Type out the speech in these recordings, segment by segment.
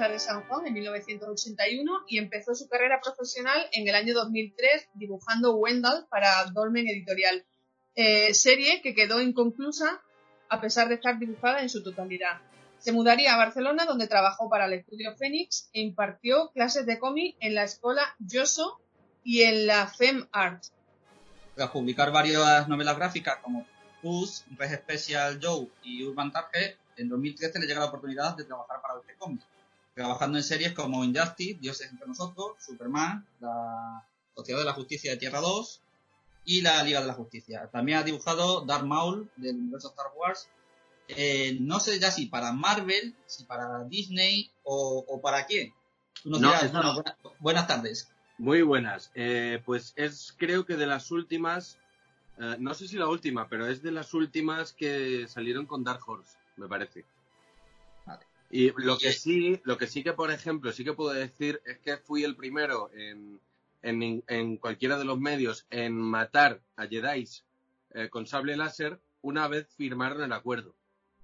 Alcázar de San Juan en 1981 y empezó su carrera profesional en el año 2003 dibujando Wendell para Dolmen Editorial, eh, serie que quedó inconclusa a pesar de estar dibujada en su totalidad. Se mudaría a Barcelona donde trabajó para el estudio Fénix e impartió clases de cómic en la escuela Yoso y en la Fem Art. Tras publicar varias novelas gráficas como Puss, Red Special Joe y Urban Target, en 2013 le llega la oportunidad de trabajar para DC Comics, trabajando en series como Injustice, Dioses entre nosotros, Superman, la Sociedad de la Justicia de Tierra 2 y la Liga de la Justicia. También ha dibujado Darth Maul del universo Star Wars. Eh, no sé ya si para Marvel, si para Disney o, para quién. buenas, tardes. Muy buenas. Eh, pues es creo que de las últimas, eh, no sé si la última, pero es de las últimas que salieron con Dark Horse me parece. Y lo que sí, lo que sí que, por ejemplo, sí que puedo decir es que fui el primero en, en, cualquiera de los medios en matar a Jedi eh, con sable láser una vez firmaron el acuerdo.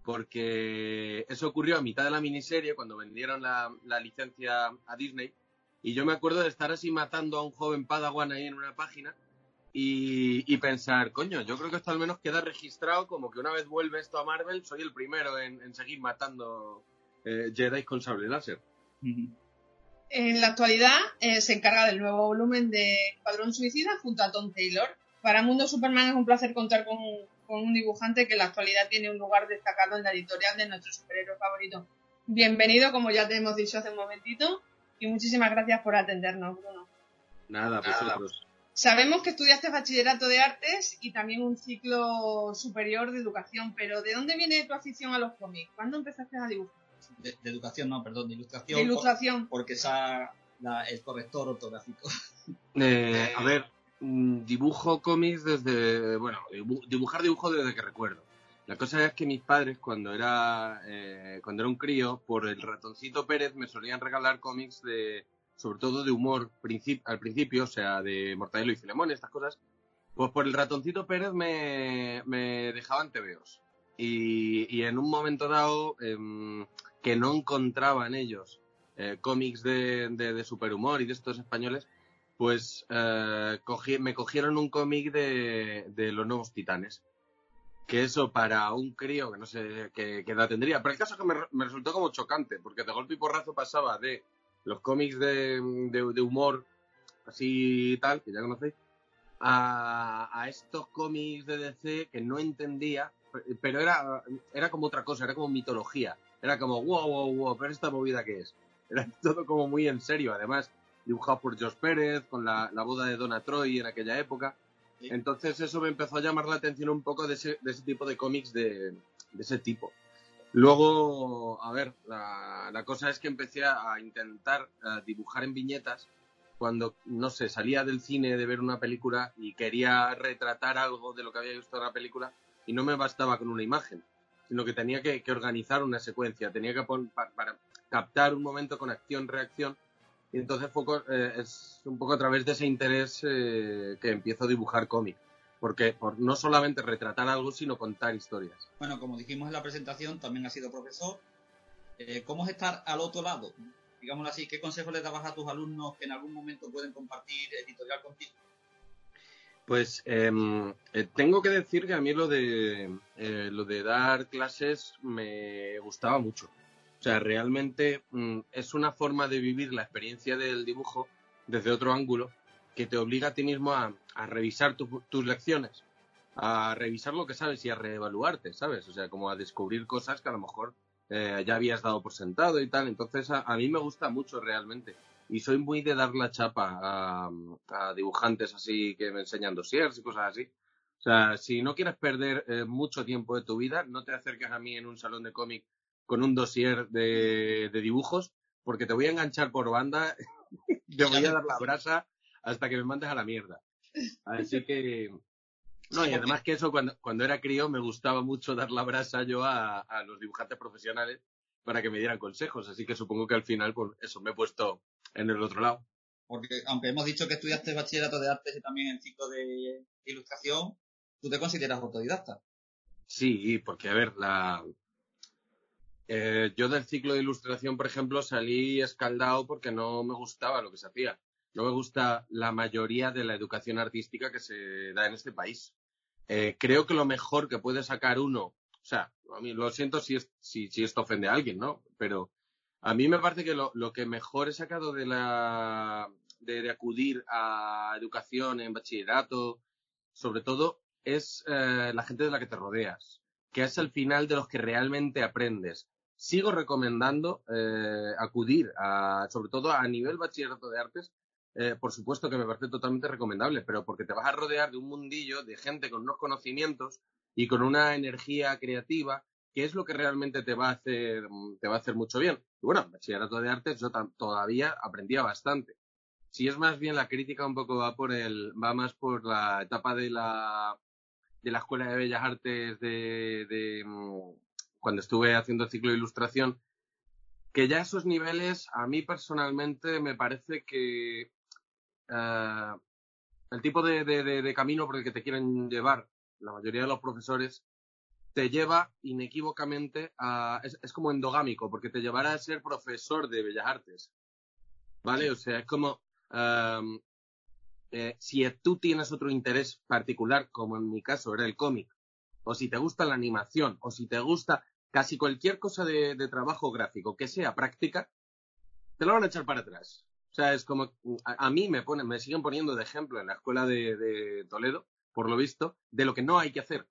Porque eso ocurrió a mitad de la miniserie cuando vendieron la, la licencia a Disney. Y yo me acuerdo de estar así matando a un joven Padawan ahí en una página y, pensar, coño, yo creo que esto al menos queda registrado como que una vez vuelve esto a Marvel, soy el primero en, seguir matando eh, Jedi con sable láser. En la actualidad eh, se encarga del nuevo volumen de Padrón Suicida junto a Tom Taylor. Para Mundo Superman es un placer contar con, con un dibujante que en la actualidad tiene un lugar destacado en la editorial de nuestro superhéroe favorito. Bienvenido, como ya te hemos dicho hace un momentito, y muchísimas gracias por atendernos, Bruno. Nada, vosotros. Sabemos que estudiaste bachillerato de artes y también un ciclo superior de educación, pero ¿de dónde viene tu afición a los cómics? ¿Cuándo empezaste a dibujar? De, educación, no, perdón, de ilustración. De ilustración. porque esa el corrector ortográfico. Eh, a ver, mm, dibujo cómics desde, bueno, dibujar dibujo desde que recuerdo. La cosa es que mis padres, cuando era, eh, cuando era un crío, por el ratoncito Pérez me solían regalar cómics de, sobre todo de humor al principio, o sea, de Mortadelo y Filemón, estas cosas, pues por el ratoncito Pérez me, me dejaban tebeos. Y, y, en un momento dado em, que no encontraban ellos eh, cómics de, superhumor y de estos españoles, pues eh, me cogieron un cómic de, los nuevos titanes. Que eso para un crío que no sé qué, edad tendría. Pero el caso es que me, resultó como chocante, porque de golpe y porrazo pasaba de los cómics de, humor así tal, que ya conocéis, a, estos cómics de DC que no entendía, pero era, era como otra cosa, era como mitología. Era como, wow, wow, wow, pero esta movida que es. Era todo como muy en serio, además, dibujado por Josh Pérez, con la, boda de Donna Troy en aquella época. Entonces eso me empezó a llamar la atención un poco de ese, de ese tipo de cómics de, de ese tipo. Luego, a ver, la, cosa es que empecé a intentar dibujar en viñetas cuando, no sé, salía del cine de ver una película y quería retratar algo de lo que había visto en la película y no me bastaba con una imagen, sino que tenía que, organizar una secuencia, tenía que poner para, captar un momento con acción-reacción y entonces fue, eh, es un poco a través de ese interés eh, que empiezo a dibujar cómic porque por no solamente retratar algo, sino contar historias. Bueno, como dijimos en la presentación, también has sido profesor. Eh, ¿Cómo es estar al otro lado? Digámoslo así, ¿qué consejos le dabas a tus alumnos que en algún momento pueden compartir editorial contigo? Pues em, eh, tengo que decir que a mí lo de, eh, lo de dar clases me gustaba mucho. O sea, realmente mm, es una forma de vivir la experiencia del dibujo desde otro ángulo que te obliga a ti mismo a, revisar tus lecciones, a revisar lo que sabes y a reevaluarte, ¿sabes? O sea, como a descubrir cosas que a lo mejor eh, ya habías dado por sentado y tal. Entonces, a, mí me gusta mucho realmente. Y soy muy de dar la chapa a, dibujantes así que me enseñan dossiers y cosas así. O sea, si no quieres perder eh, mucho tiempo de tu vida, no te acerques a mí en un salón de cómic con un dossier de, dibujos, porque te voy a enganchar por banda, te voy a dar la brasa hasta que me mandes a la mierda. Así que... No, y además que eso, cuando, cuando era crío, me gustaba mucho dar la brasa yo a, a los dibujantes profesionales para que me dieran consejos. Así que supongo que al final, pues eso, me he puesto en el otro lado. Porque aunque hemos dicho que estudiaste bachillerato de artes y también el ciclo de ilustración, ¿tú te consideras autodidacta? Sí, porque a ver, la... Eh, yo del ciclo de ilustración, por ejemplo, salí escaldado porque no me gustaba lo que se hacía. No me gusta la mayoría de la educación artística que se da en este país. Eh, creo que lo mejor que puede sacar uno, o sea, a mí lo siento si, si, si esto ofende a alguien, ¿no? Pero a mí me parece que lo, lo que mejor he sacado de la de, acudir a educación en bachillerato, sobre todo, es eh, la gente de la que te rodeas, que es el final de los que realmente aprendes. Sigo recomendando eh, acudir, a, sobre todo a nivel bachillerato de artes, eh, por supuesto que me parece totalmente recomendable, pero porque te vas a rodear de un mundillo de gente con unos conocimientos y con una energía creativa que es lo que realmente te va a hacer, te va a hacer mucho bien. Y bueno, en bachillerato de artes yo todavía aprendía bastante. Si es más bien la crítica un poco va por el, va más por la etapa de la, de la Escuela de Bellas Artes de, de cuando estuve haciendo ciclo de ilustración, que ya esos niveles a mí personalmente me parece que uh, el tipo de, camino por el que te quieren llevar la mayoría de los profesores te lleva inequívocamente a... Es, es, como endogámico, porque te llevará a ser profesor de Bellas Artes. ¿Vale? O sea, es como... Um, eh, si tú tienes otro interés particular, como en mi caso era el cómic, o si te gusta la animación, o si te gusta casi cualquier cosa de, de trabajo gráfico que sea práctica, te lo van a echar para atrás. O sea, es como, a, a, mí me ponen, me siguen poniendo de ejemplo en la escuela de, de Toledo, por lo visto, de lo que no hay que hacer.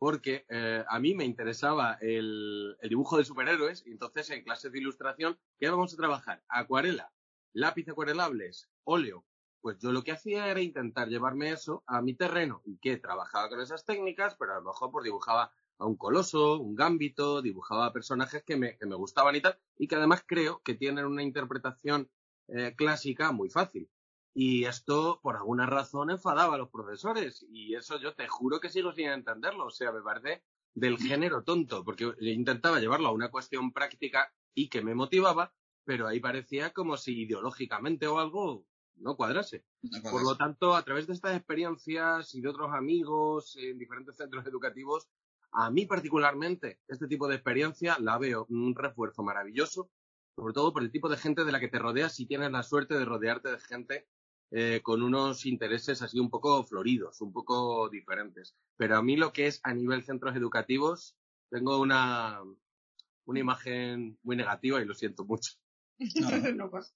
Porque eh, a mí me interesaba el, dibujo de superhéroes, y entonces en clases de ilustración, ¿qué vamos a trabajar? Acuarela, lápiz acuarelables, óleo. Pues yo lo que hacía era intentar llevarme eso a mi terreno y que trabajaba con esas técnicas, pero a lo mejor pues dibujaba a un coloso, un gambito, dibujaba personajes que me, que me gustaban y tal, y que además creo que tienen una interpretación eh, clásica muy fácil. Y esto, por alguna razón, enfadaba a los profesores. Y eso yo te juro que sigo sin entenderlo. O sea, me parece del género tonto, porque intentaba llevarlo a una cuestión práctica y que me motivaba, pero ahí parecía como si ideológicamente o algo no cuadrase. No por lo tanto, a través de estas experiencias y de otros amigos en diferentes centros educativos, a mí particularmente, este tipo de experiencia la veo un refuerzo maravilloso, sobre todo por el tipo de gente de la que te rodeas si tienes la suerte de rodearte de gente eh, con unos intereses así un poco floridos, un poco diferentes. Pero a mí lo que es a nivel centros educativos, tengo una, una imagen muy negativa y lo siento mucho. No, no pasa.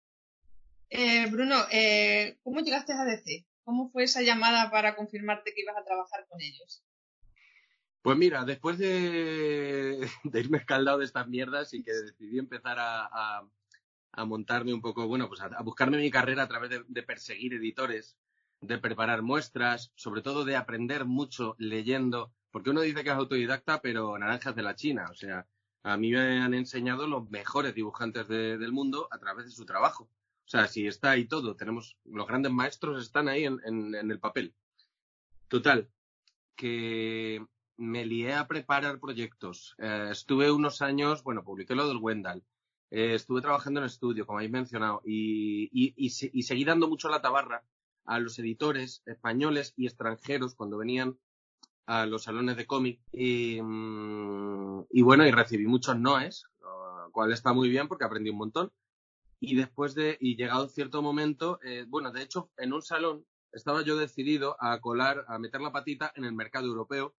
Eh, Bruno, eh, ¿cómo llegaste a DC? ¿Cómo fue esa llamada para confirmarte que ibas a trabajar con ellos? Pues mira, después de, de irme escaldado de estas mierdas y que decidí empezar a, a, a montarme un poco, bueno, pues a, buscarme mi carrera a través de, perseguir editores, de preparar muestras, sobre todo de aprender mucho leyendo, porque uno dice que es autodidacta, pero naranjas de la China, o sea, a mí me han enseñado los mejores dibujantes de, del mundo a través de su trabajo. O sea, si está ahí todo, tenemos, los grandes maestros están ahí en, en, en el papel. Total, que me lié a preparar proyectos. Eh, estuve unos años, bueno, publiqué lo del Wendell. Eh, estuve trabajando en estudio, como habéis mencionado, y, y, seguí dando mucho la tabarra a los editores españoles y extranjeros cuando venían a los salones de cómic. Y, mm, y, bueno, y recibí muchos noes, lo cual está muy bien porque aprendí un montón. Y después de, y llegado cierto momento, eh, bueno, de hecho, en un salón estaba yo decidido a colar, a meter la patita en el mercado europeo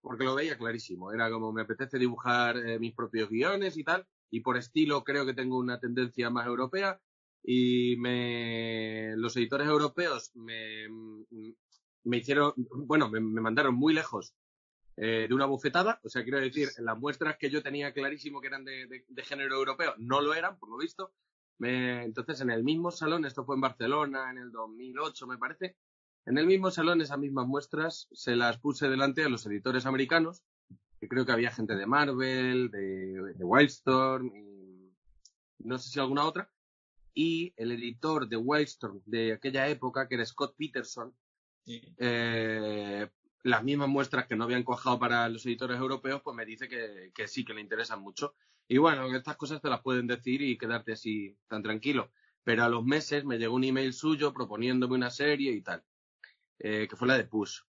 porque lo veía clarísimo. Era como me apetece dibujar eh, mis propios guiones y tal, y por estilo creo que tengo una tendencia más europea. Y me, los editores europeos me, me hicieron, bueno, me, me mandaron muy lejos eh, de una bufetada. O sea, quiero decir, las muestras que yo tenía clarísimo que eran de, de, género europeo no lo eran, por lo visto. Entonces, en el mismo salón, esto fue en Barcelona en el 2008, me parece, en el mismo salón, esas mismas muestras se las puse delante a los editores americanos, que creo que había gente de Marvel, de, de Wildstorm, y no sé si alguna otra, y el editor de Wildstorm de aquella época, que era Scott Peterson, sí. eh, las mismas muestras que no habían cuajado para los editores europeos, pues me dice que, que, sí, que le interesan mucho. Y bueno, estas cosas te las pueden decir y quedarte así tan tranquilo. Pero a los meses me llegó un email suyo proponiéndome una serie y tal eh, que fue la de Push.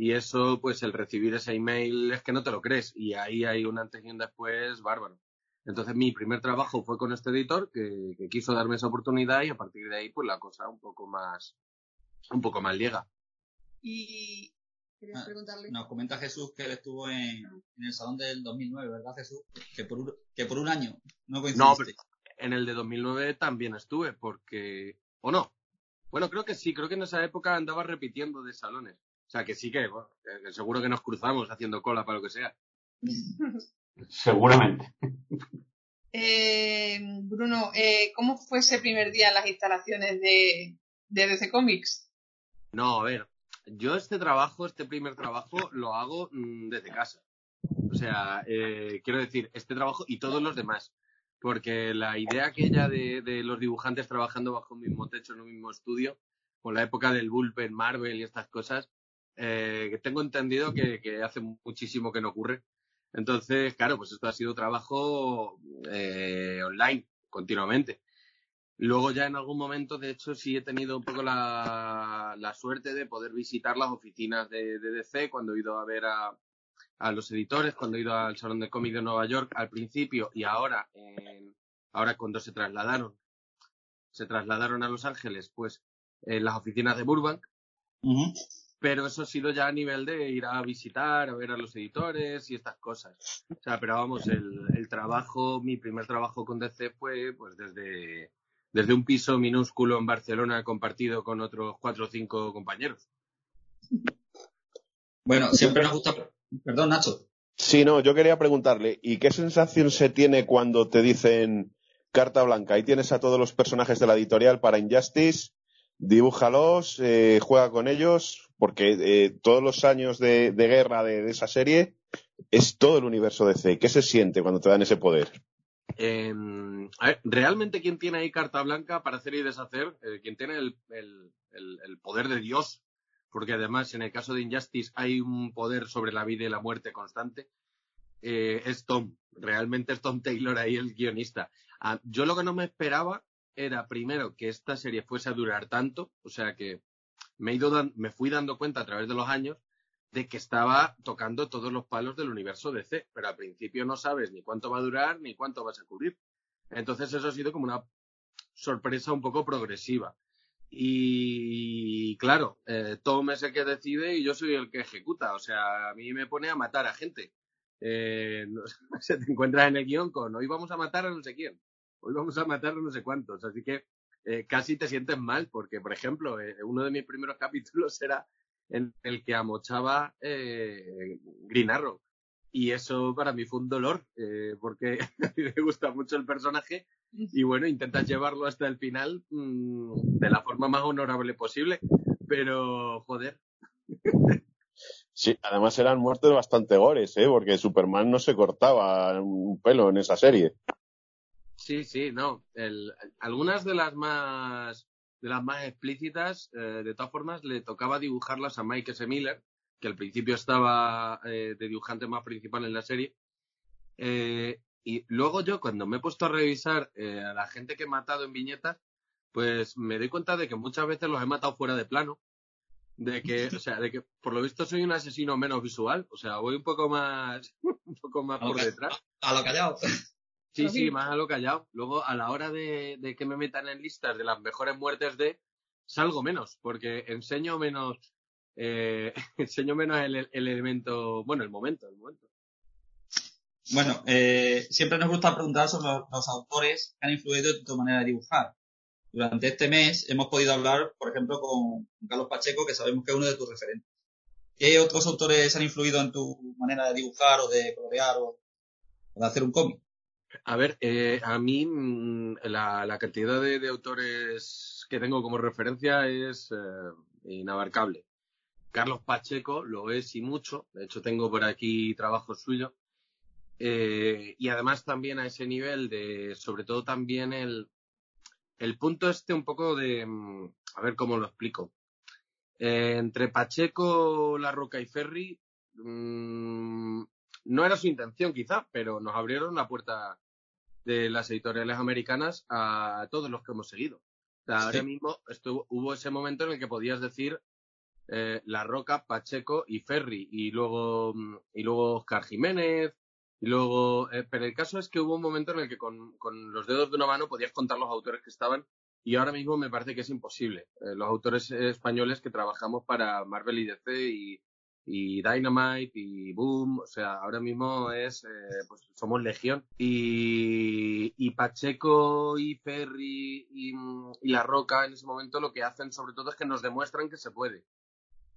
Y eso, pues el recibir ese email es que no te lo crees. Y ahí hay un antes y un después bárbaro. Entonces mi primer trabajo fue con este editor que, que quiso darme esa oportunidad y a partir de ahí pues la cosa un poco más, un poco más llega. Y querías Ah, preguntarle. Nos comenta Jesús que él estuvo en, en el salón del 2009, ¿verdad, Jesús? Que por un, que por un año no coincidiste. En el de 2009 también estuve porque, o no, bueno creo que sí, creo que en esa época andaba repitiendo de salones. O sea que sí que, bueno, seguro que nos cruzamos haciendo cola para lo que sea. Seguramente. Eh, Bruno, eh, ¿cómo fue ese primer día en las instalaciones de, de DC Comics? No, a ver, yo este trabajo, este primer trabajo, lo hago mm, desde casa. O sea, eh, quiero decir, este trabajo y todos los demás. Porque la idea aquella de, de los dibujantes trabajando bajo un mismo techo en un mismo estudio, con la época del bullpen, Marvel y estas cosas, eh, que tengo entendido que, hace muchísimo que no ocurre. Entonces, claro, pues esto ha sido trabajo eh, online, continuamente. Luego ya en algún momento, de hecho, sí he tenido un poco la, suerte de poder visitar las oficinas de, DC cuando he ido a ver a, a los editores, cuando he ido al Salón de Cómic de Nueva York al principio y ahora, en, ahora cuando se trasladaron, se trasladaron a Los Ángeles, pues en las oficinas de Burbank. Pero eso ha sido ya a nivel de ir a visitar, a ver a los editores y estas cosas. O sea, pero vamos, el, el trabajo, mi primer trabajo con DC fue pues desde, desde un piso minúsculo en Barcelona compartido con otros cuatro o cinco compañeros. Bueno, siempre nos gusta. Perdón, Nacho. Sí, no, yo quería preguntarle, ¿y qué sensación se tiene cuando te dicen carta blanca? Ahí tienes a todos los personajes de la editorial para Injustice, dibújalos, eh, juega con ellos, porque eh, todos los años de, de guerra de, de esa serie es todo el universo DC. ¿Qué se siente cuando te dan ese poder? Eh, realmente quien tiene ahí carta blanca para hacer y deshacer, eh, quien tiene el poder de Dios, porque además en el caso de Injustice hay un poder sobre la vida y la muerte constante, eh, es Tom. Realmente es Tom Taylor ahí el guionista. Ah, yo lo que no me esperaba era primero que esta serie fuese a durar tanto, o sea que me, he ido me fui dando cuenta a través de los años de que estaba tocando todos los palos del universo DC, pero al principio no sabes ni cuánto va a durar ni cuánto vas a cubrir. Entonces eso ha sido como una sorpresa un poco progresiva. Y claro, eh, Tom es el que decide y yo soy el que ejecuta. O sea, a mí me pone a matar a gente. Eh, se te encuentras en el guion con hoy vamos a matar a no sé quién, hoy vamos a matar a no sé cuántos. Así que eh, casi te sientes mal porque, por ejemplo, eh, uno de mis primeros capítulos era en el que amochaba eh, Green Arrow. Y eso para mí fue un dolor, eh, porque a mí me gusta mucho el personaje y bueno, intentas llevarlo hasta el final mm, de la forma más honorable posible. Pero, joder, Sí, además eran muertes bastante gores, ¿eh? porque Superman no se cortaba un pelo en esa serie. Sí, sí, no. El- algunas de las más de las más explícitas, eh, de todas formas, le tocaba dibujarlas a Mike S. Miller, que al principio estaba eh, de dibujante más principal en la serie. Eh, y luego yo, cuando me he puesto a revisar a la gente que he matado en viñetas, pues me doy cuenta de que muchas veces los he matado fuera de plano. De que, o sea, de que por lo visto soy un asesino menos visual. O sea, voy un poco más, un poco más por detrás. A lo callado. Sí, sí, más a lo callado. Luego, a la hora de, de que me metan en listas de las mejores muertes de, salgo menos, porque enseño menos, eh, enseño menos el, el elemento, bueno, el momento, el momento. Bueno, eh, siempre nos gusta preguntar sobre los, los autores que han influido en tu manera de dibujar. Durante este mes hemos podido hablar, por ejemplo, con Carlos Pacheco, que sabemos que es uno de tus referentes. ¿Qué otros autores han influido en tu manera de dibujar o de colorear o, o de hacer un cómic? A ver, eh, a mí mm, la, cantidad de, autores que tengo como referencia es eh, inabarcable. Carlos Pacheco lo es y mucho. De hecho, tengo por aquí trabajos suyos. Eh, y además también a ese nivel de, sobre todo también el, el punto este un poco de, mm, a ver cómo lo explico. Eh, entre Pacheco, La Roca y Ferry, mm, no era su intención quizá, pero nos abrieron la puerta de las editoriales americanas a todos los que hemos seguido. O sea, Sí. ahora mismo estuvo, hubo ese momento en el que podías decir eh, La Roca, Pacheco y Ferry, y luego, mm, y luego Oscar Jiménez, Y luego, eh, pero el caso es que hubo un momento en el que con, con, los dedos de una mano podías contar los autores que estaban y ahora mismo me parece que es imposible. Eh, los autores españoles que trabajamos para Marvel y DC y, y Dynamite y Boom, o sea, ahora mismo es, eh, pues somos legión. Y, y Pacheco y Ferry y, y, La Roca en ese momento lo que hacen sobre todo es que nos demuestran que se puede.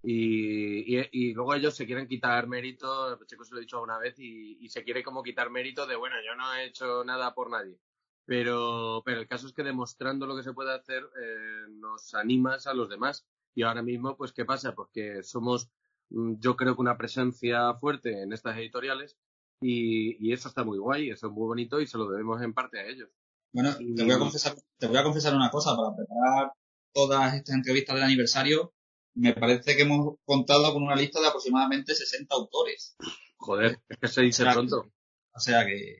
Y, y, luego ellos se quieren quitar mérito, Pacheco se lo he dicho alguna vez, y, se quiere como quitar mérito de, bueno, yo no he hecho nada por nadie. Pero, pero el caso es que demostrando lo que se puede hacer eh, nos animas a los demás. Y ahora mismo, pues, ¿qué pasa? Porque somos Mm, yo creo que una presencia fuerte en estas editoriales y, eso está muy guay, eso es muy bonito y se lo debemos en parte a ellos. Bueno, te, voy a confesar, te voy a confesar una cosa, para preparar todas estas entrevistas del aniversario, me parece que hemos contado con una lista de aproximadamente 60 autores. Joder, es que se dice pronto. O sea que...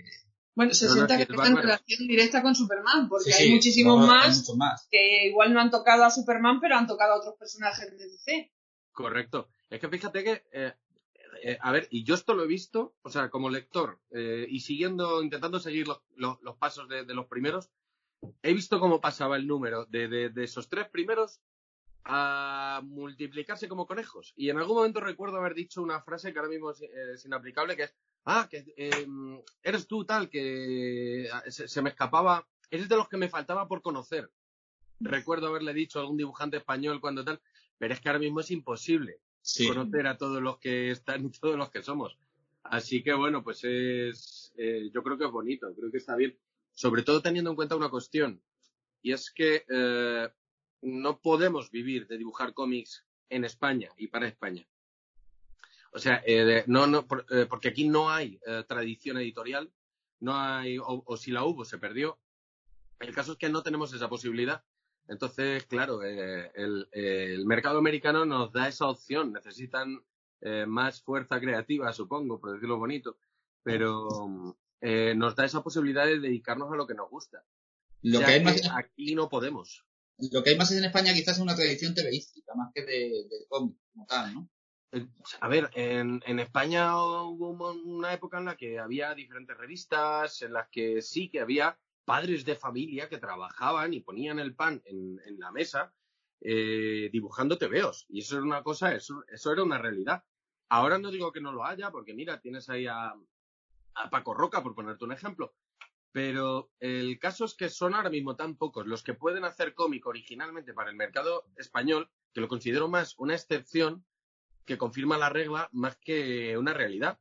Bueno, 60 que están en relación directa con Superman, porque hay muchísimos más, más, que igual no han tocado a Superman, pero han tocado a otros personajes de DC. Correcto. Es que fíjate que, eh, eh, a ver, y yo esto lo he visto, o sea, como lector, eh, y siguiendo, intentando seguir los, pasos de, los primeros, he visto cómo pasaba el número de, esos tres primeros a multiplicarse como conejos. Y en algún momento recuerdo haber dicho una frase que ahora mismo es, inaplicable, que es, ah, que em, eres tú tal, que se, se, me escapaba, eres de los que me faltaba por conocer. Recuerdo haberle dicho a algún dibujante español cuando tal, pero es que ahora mismo es imposible conocer a todos los que están y todos los que somos. Así que bueno, pues es, eh, yo creo que es bonito, creo que está bien, sobre todo teniendo en cuenta una cuestión, y es que eh, no podemos vivir de dibujar cómics en España y para España. O sea, eh, no, no, porque aquí no hay tradición editorial, no hay, o si la hubo, se perdió. El caso es que no tenemos esa posibilidad entonces, claro, eh, el, mercado americano nos da esa opción. Necesitan eh, más fuerza creativa, supongo, por decirlo bonito, pero eh, nos da esa posibilidad de dedicarnos a lo que nos gusta. Lo que, hay más aquí no podemos. Lo que hay más en España quizás es una tradición TVística, más que de, cómic como tal, ¿no? A ver, en, en, España hubo una época en la que había diferentes revistas, en las que sí que había padres de familia que trabajaban y ponían el pan en, la mesa eh, dibujando tebeos. Y eso era una cosa, eso, eso era una realidad. Ahora no digo que no lo haya, porque mira, tienes ahí a, a Paco Roca, por ponerte un ejemplo. Pero el caso es que son ahora mismo tan pocos los que pueden hacer cómic originalmente para el mercado español, que lo considero más una excepción que confirma la regla más que una realidad.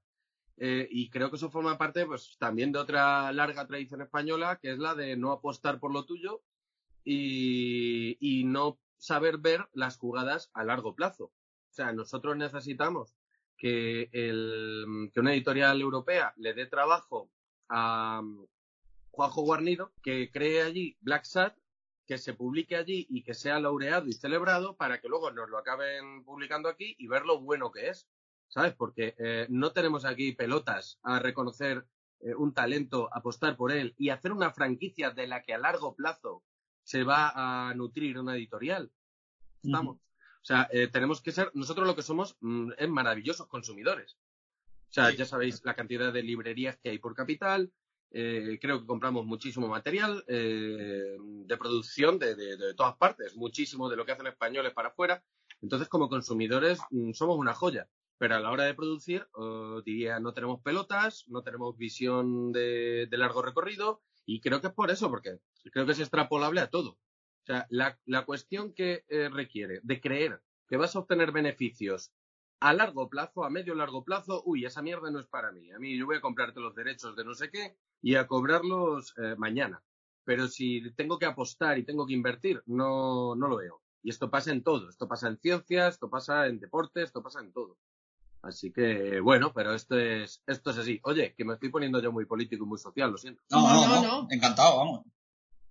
Eh, y creo que eso forma parte pues también de otra larga tradición española, que es la de no apostar por lo tuyo y, no saber ver las jugadas a largo plazo. O sea, nosotros necesitamos que, el, que una editorial europea le dé trabajo a um, Juanjo Guarnido, que cree allí Black Sat, que se publique allí y que sea laureado y celebrado para que luego nos lo acaben publicando aquí y ver lo bueno que es. ¿Sabes? Porque eh, no tenemos aquí pelotas a reconocer eh, un talento, apostar por él y hacer una franquicia de la que a largo plazo se va a nutrir una editorial. Estamos. O sea, eh, tenemos que ser, nosotros lo que somos mm, es maravillosos consumidores. O sea, ya sabéis la cantidad de librerías que hay por capital. creo que compramos muchísimo material de producción de, de, todas partes, muchísimo de lo que hacen españoles para afuera. Entonces, como consumidores, mm, somos una joya pero a la hora de producir, diría, no tenemos pelotas, no tenemos visión de, largo recorrido, y creo que es por eso, porque creo que es extrapolable a todo. O sea, la, cuestión que eh, requiere de creer que vas a obtener beneficios a largo plazo, a medio largo plazo, uy, esa mierda no es para mí. A mí yo voy a comprarte los derechos de no sé qué y a cobrarlos eh, mañana. Pero si tengo que apostar y tengo que invertir, no, no lo veo. Y esto pasa en todo. Esto pasa en ciencias, esto pasa en deportes, esto pasa en todo. Así que, bueno, pero esto es, esto es así. Oye, que me estoy poniendo yo muy político y muy social, lo siento. No, no, no, encantado, vamos.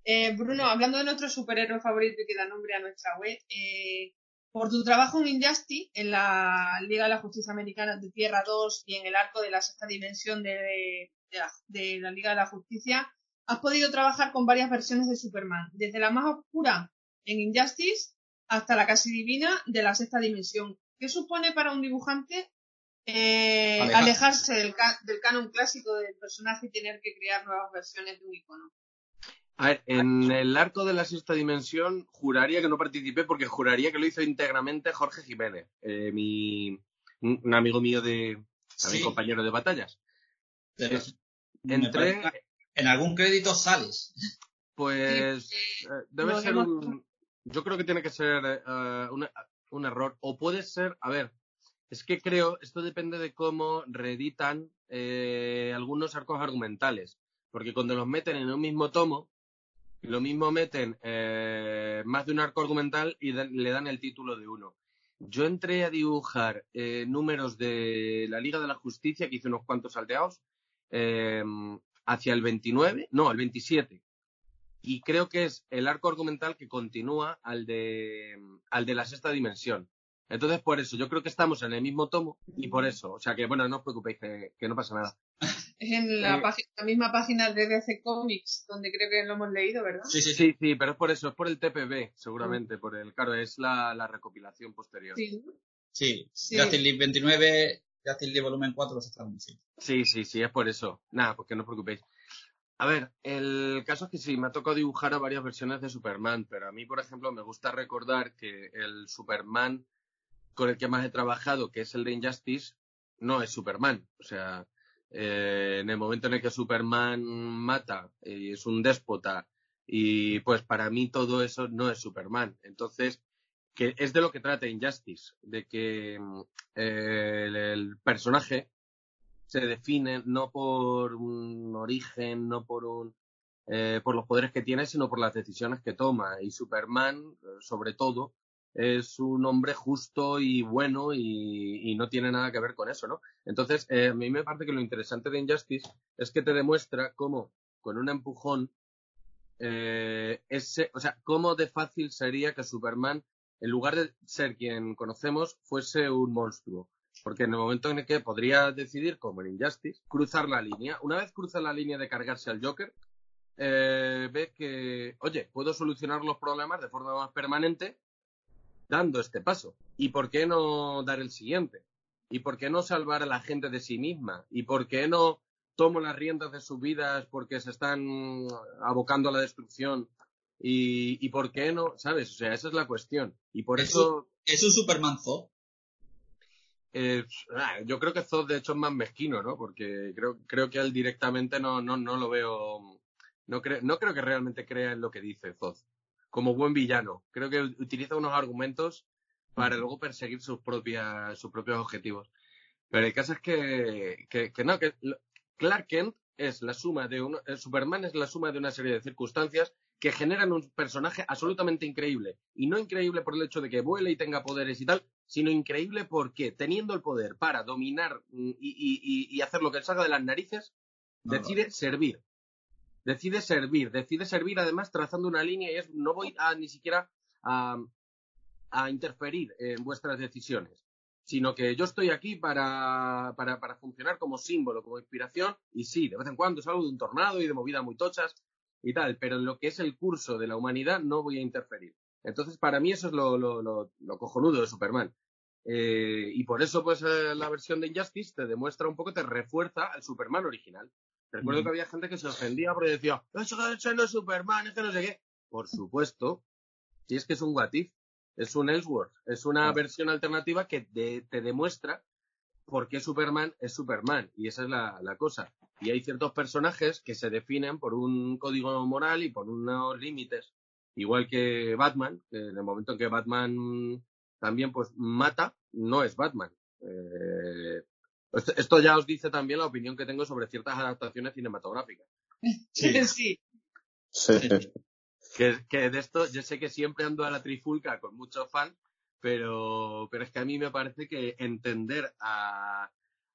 Eh, Bruno, hablando de nuestro superhéroe favorito y que da nombre a nuestra web, eh, por tu trabajo en Injustice, en la Liga de la Justicia Americana de Tierra 2 y en el arco de la sexta dimensión de, de la Liga de la Justicia, has podido trabajar con varias versiones de Superman, desde la más oscura en Injustice hasta la casi divina de la sexta dimensión. ¿Qué supone para un dibujante Eh, Alejar- alejarse del, ca- del canon clásico del personaje y tener que crear nuevas versiones de un icono. A ver, en el arco de la sexta dimensión juraría que no participé porque juraría que lo hizo íntegramente Jorge Jiménez, eh, mi, un amigo mío de, también Sí. compañero de batallas. Pero Eh, me Entré, parece que en algún crédito sales. pues Sí, eh, debe lo ser hemos- un... Yo creo que tiene que ser eh, un, un error. O puede ser, a ver, es que creo, esto depende de cómo reeditan eh, algunos arcos argumentales. Porque cuando los meten en un mismo tomo, lo mismo meten eh, más de un arco argumental y le dan el título de uno. Yo entré a dibujar eh, números de la Liga de la Justicia, que hice unos cuantos salteados, hacia el 29, no, el 27. Y creo que es el arco argumental que continúa al de, al de la sexta dimensión. Entonces, por eso, yo creo que estamos en el mismo tomo y por eso. O sea que, bueno, no os preocupéis, que, que no pasa nada. Es en la, Eh, página- la misma página de DC Comics, donde creo que lo hemos leído, ¿verdad? Sí, sí, sí. Sí, pero es por eso, es por el TPB, seguramente, por el, claro, es la, la recopilación posterior. Sí. Sí, Sí. Justice League 29, Justice League volumen 4 los sacaron, sí. Sí, sí, sí, es por eso. Nada, pues que no os preocupéis. A ver, el caso es que sí, me ha tocado dibujar a varias versiones de Superman, pero a mí, por ejemplo, me gusta recordar que el Superman con el que más he trabajado, que es el de Injustice, no es Superman. O sea, eh, en el momento en el que Superman mata y es un déspota, y pues para mí todo eso no es Superman. Entonces, que es de lo que trata Injustice, de que eh, el, el personaje se define no por un origen, no por un eh, por los poderes que tiene, sino por las decisiones que toma. Y Superman, sobre todo, es un hombre justo y bueno y, y no tiene nada que ver con eso, ¿no? Entonces, eh, a mí me parece que lo interesante de Injustice es que te demuestra cómo, con un empujón, eh, ese, o sea, cómo de fácil sería que Superman, en lugar de ser quien conocemos, fuese un monstruo. Porque en el momento en el que podría decidir, como en Injustice, cruzar la línea. Una vez cruza la línea de cargarse al Joker, eh, ve que, oye, puedo solucionar los problemas de forma más permanente dando este paso. ¿Y por qué no dar el siguiente? ¿Y por qué no salvar a la gente de sí misma? ¿Y por qué no tomo las riendas de sus vidas porque se están abocando a la destrucción? ¿Y, y por qué no? ¿Sabes? O sea, esa es la cuestión. Y por eso, Es un Superman Zod. eh, ah, yo creo que Zod de hecho es más mezquino, ¿no? Porque creo, creo que él directamente no, no, no lo veo. No, cre- no creo que realmente crea en lo que dice Zod. Como buen villano. Creo que utiliza unos argumentos para luego perseguir sus, propias, sus propios objetivos. Pero el caso es que, que, que no, que Clark Kent es la suma de un, eh, Superman es la suma de una serie de circunstancias que generan un personaje absolutamente increíble. Y no increíble por el hecho de que vuele y tenga poderes y tal, sino increíble porque teniendo el poder para dominar mm, y, y- y- hacer lo que le salga de las narices, No, decide servir. Decide servir, decide servir además trazando una línea y es no voy a ni siquiera a, a interferir en vuestras decisiones, sino que yo estoy aquí para, para, para funcionar como símbolo, como inspiración, y sí, de vez en cuando salgo de un tornado y de movidas muy tochas y tal, pero en lo que es el curso de la humanidad no voy a interferir. Entonces, para mí eso es lo, lo, lo, lo cojonudo de Superman. Eh, y por eso, pues, eh, la versión de Injustice te demuestra un poco, te refuerza al Superman original. Recuerdo que había gente que se ofendía porque decía, eso, eso no es Superman, es que no sé qué. Por supuesto, si es que es un what if, es un Ellsworth, es una versión alternativa que de- te demuestra por qué Superman es Superman. Y esa es la, la cosa. Y hay ciertos personajes que se definen por un código moral y por unos límites. Igual que Batman, que en el momento en que Batman también pues mata, no es Batman. Eh, esto, ya os dice también la opinión que tengo sobre ciertas adaptaciones cinematográficas. Sí. sí. Sí. Que, que de esto yo sé que siempre ando a la trifulca con muchos fans, pero, pero es que a mí me parece que entender a,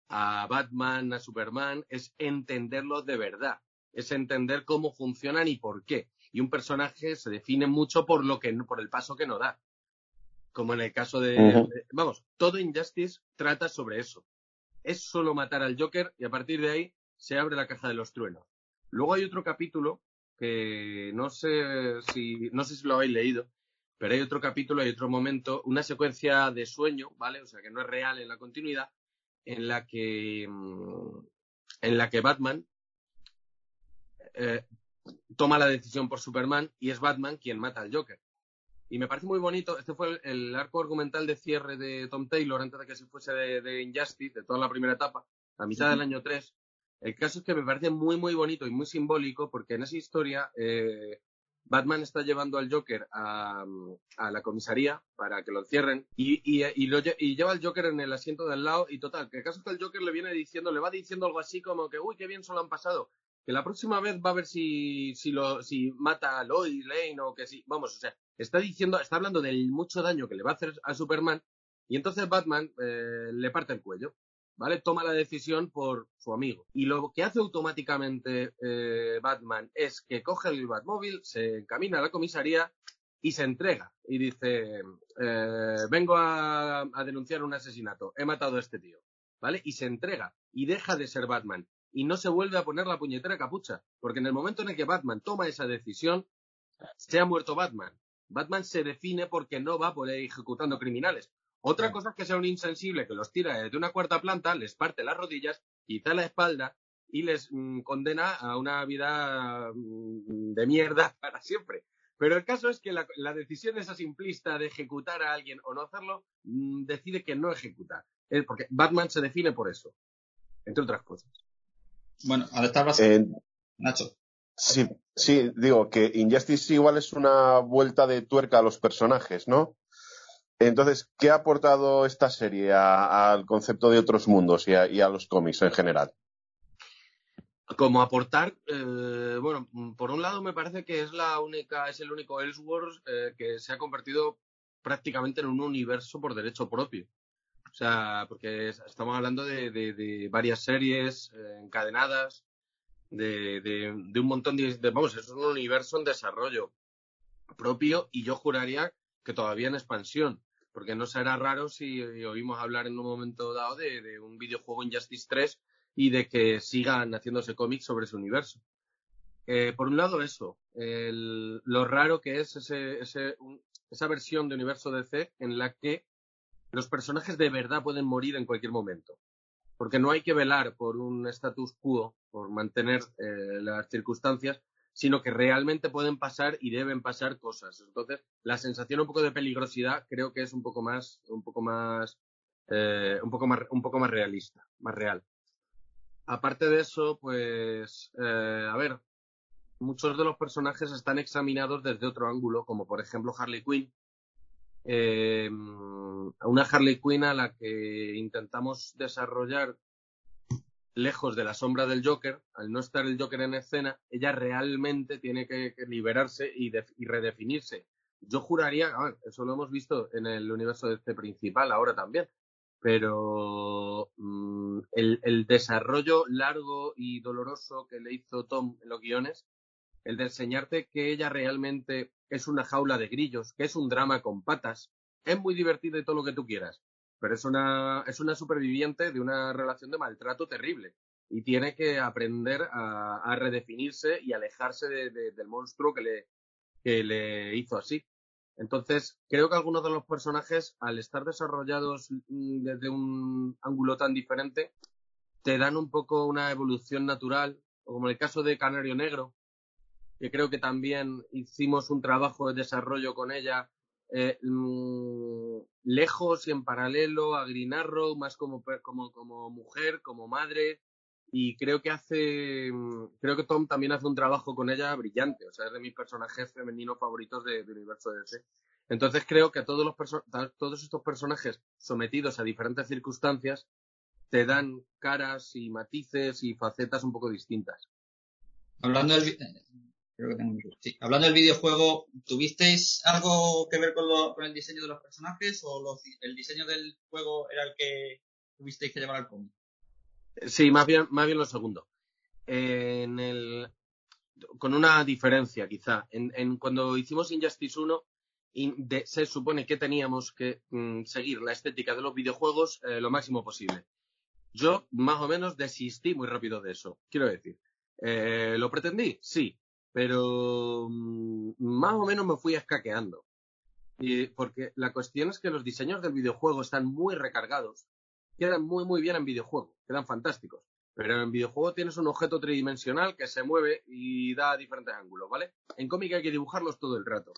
a Batman, a Superman, es entenderlos de verdad. Es entender cómo funcionan y por qué. Y un personaje se define mucho por lo que no- por el paso que no da. Como en el caso de- vamos, todo Injustice trata sobre eso. Es solo matar al Joker y a partir de ahí se abre la caja de los truenos. Luego hay otro capítulo que no sé si no sé si lo habéis leído, pero hay otro capítulo, hay otro momento, una secuencia de sueño, ¿vale? O sea, que no es real en la continuidad, en la que, mm, en la que Batman eh, toma la decisión por Superman y es Batman quien mata al Joker. Y me parece muy bonito, este fue el, arco argumental de cierre de Tom Taylor antes de que se fuese de, Injustice, de toda la primera etapa, a mitad del año 3. El caso es que me parece muy, muy bonito y muy simbólico porque en esa historia eh, Batman está llevando al Joker a, la comisaría para que lo encierren y, lleva al Joker en el asiento del lado y total, que el caso es que el Joker le viene diciendo, le va diciendo algo así como que, uy, qué bien se lo han pasado, que la próxima vez va a ver si, si, lo, si mata a Lois Lane o que si, vamos, o sea, está diciendo, está hablando del mucho daño que le va a hacer a Superman y entonces Batman eh, le parte el cuello. ¿vale? Toma la decisión por su amigo. Y lo que hace automáticamente eh, Batman es que coge el Batmóvil, se encamina a la comisaría y se entrega. Y dice, eh, vengo a, a, denunciar un asesinato, he matado a este tío, ¿vale? Y se entrega y deja de ser Batman. Y no se vuelve a poner la puñetera capucha, porque en el momento en el que Batman toma esa decisión, se ha muerto Batman. Batman se define porque no va por ahí ejecutando criminales. Otra cosa es que sea un insensible que los tira desde una cuarta planta, les parte las rodillas, quita la espalda y les mm, condena a una vida mm, de mierda para siempre. Pero el caso es que la, decisión esa simplista de ejecutar a alguien o no hacerlo, mm, decide que no ejecutar. porque Batman se define por eso, entre otras cosas. Bueno, al estar eh, Nacho. Sí, sí, digo que Injustice igual es una vuelta de tuerca a los personajes, ¿no? Entonces, ¿qué ha aportado esta serie al concepto de otros mundos y a, los cómics en general? Como aportar, eh, bueno, por un lado me parece que es la única, es el único Elseworlds eh, que se ha convertido prácticamente en un universo por derecho propio. O sea, porque estamos hablando de, varias series eh, encadenadas, de, un montón de, vamos, es un universo en desarrollo propio y yo juraría que todavía en expansión porque no será raro si oímos hablar en un momento dado de, un videojuego Injustice 3 y de que sigan haciéndose cómics sobre ese universo. Eh, por un lado, eso, lo raro que es esa versión de universo DC en la que los personajes de verdad pueden morir en cualquier momento. Porque no hay que velar por un status quo, por mantener eh, las circunstancias, sino que realmente pueden pasar y deben pasar cosas. Entonces, la sensación un poco de peligrosidad creo que es un poco más, un poco más, eh, un poco más, un poco más realista, más real. Aparte de eso, pues, eh, a ver, muchos de los personajes están examinados desde otro ángulo, como por ejemplo Harley Quinn. Eh, una Harley Quinn a la que intentamos desarrollar lejos de la sombra del Joker, al no estar el Joker en escena, ella realmente tiene que, liberarse y, redefinirse. Yo juraría, eso lo hemos visto en el universo de este principal ahora también, pero mm, el, desarrollo largo y doloroso que le hizo Tom en los guiones, el de enseñarte que ella realmente es una jaula de grillos, que es un drama con patas, es muy divertido y todo lo que tú quieras, pero es una, es una superviviente de una relación de maltrato terrible y tiene que aprender a, redefinirse y alejarse del monstruo que le, que le hizo así. Entonces, creo que algunos de los personajes, al estar desarrollados mm, desde un ángulo tan diferente, te dan un poco una evolución natural, como en el caso de Canario Negro, que creo que también hicimos un trabajo de desarrollo con ella eh, mm, lejos y en paralelo a Green Arrow, más como, como, mujer, como madre, y creo que hace, mm, creo que Tom también hace un trabajo con ella brillante, o sea, es de mis personajes femeninos favoritos del de universo DC. Entonces creo que todos, los todos estos personajes sometidos a diferentes circunstancias te dan caras y matices y facetas un poco distintas. Hablando del, Hablando del videojuego, ¿tuvisteis algo que ver con, el diseño de los personajes o el diseño del juego era el que tuvisteis que llevar al cómic? Sí, más bien, más bien lo segundo. En el, con una diferencia, quizá. En, cuando hicimos Injustice 1, se supone que teníamos que mm, seguir la estética de los videojuegos eh, lo máximo posible. Yo, más o menos, desistí muy rápido de eso. Quiero decir, eh, ¿lo pretendí? Sí pero mm, más o menos me fui escaqueando. Y porque la cuestión es que los diseños del videojuego están muy recargados quedan muy, muy bien en videojuego, quedan fantásticos. Pero en videojuego tienes un objeto tridimensional que se mueve y da diferentes ángulos, ¿vale? En cómic hay que dibujarlos todo el rato.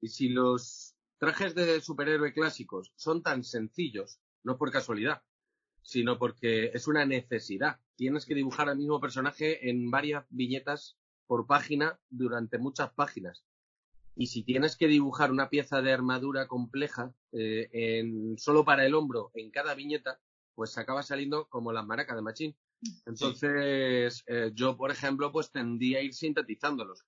Y si los trajes de superhéroe clásicos son tan sencillos, no por casualidad, sino porque es una necesidad. Tienes que dibujar al mismo personaje en varias viñetas por página durante muchas páginas. Y si tienes que dibujar una pieza de armadura compleja eh, en, solo para el hombro en cada viñeta, pues acaba saliendo como las maracas de Machín. Entonces, eh, yo, por ejemplo, pues tendía a ir sintetizándolos.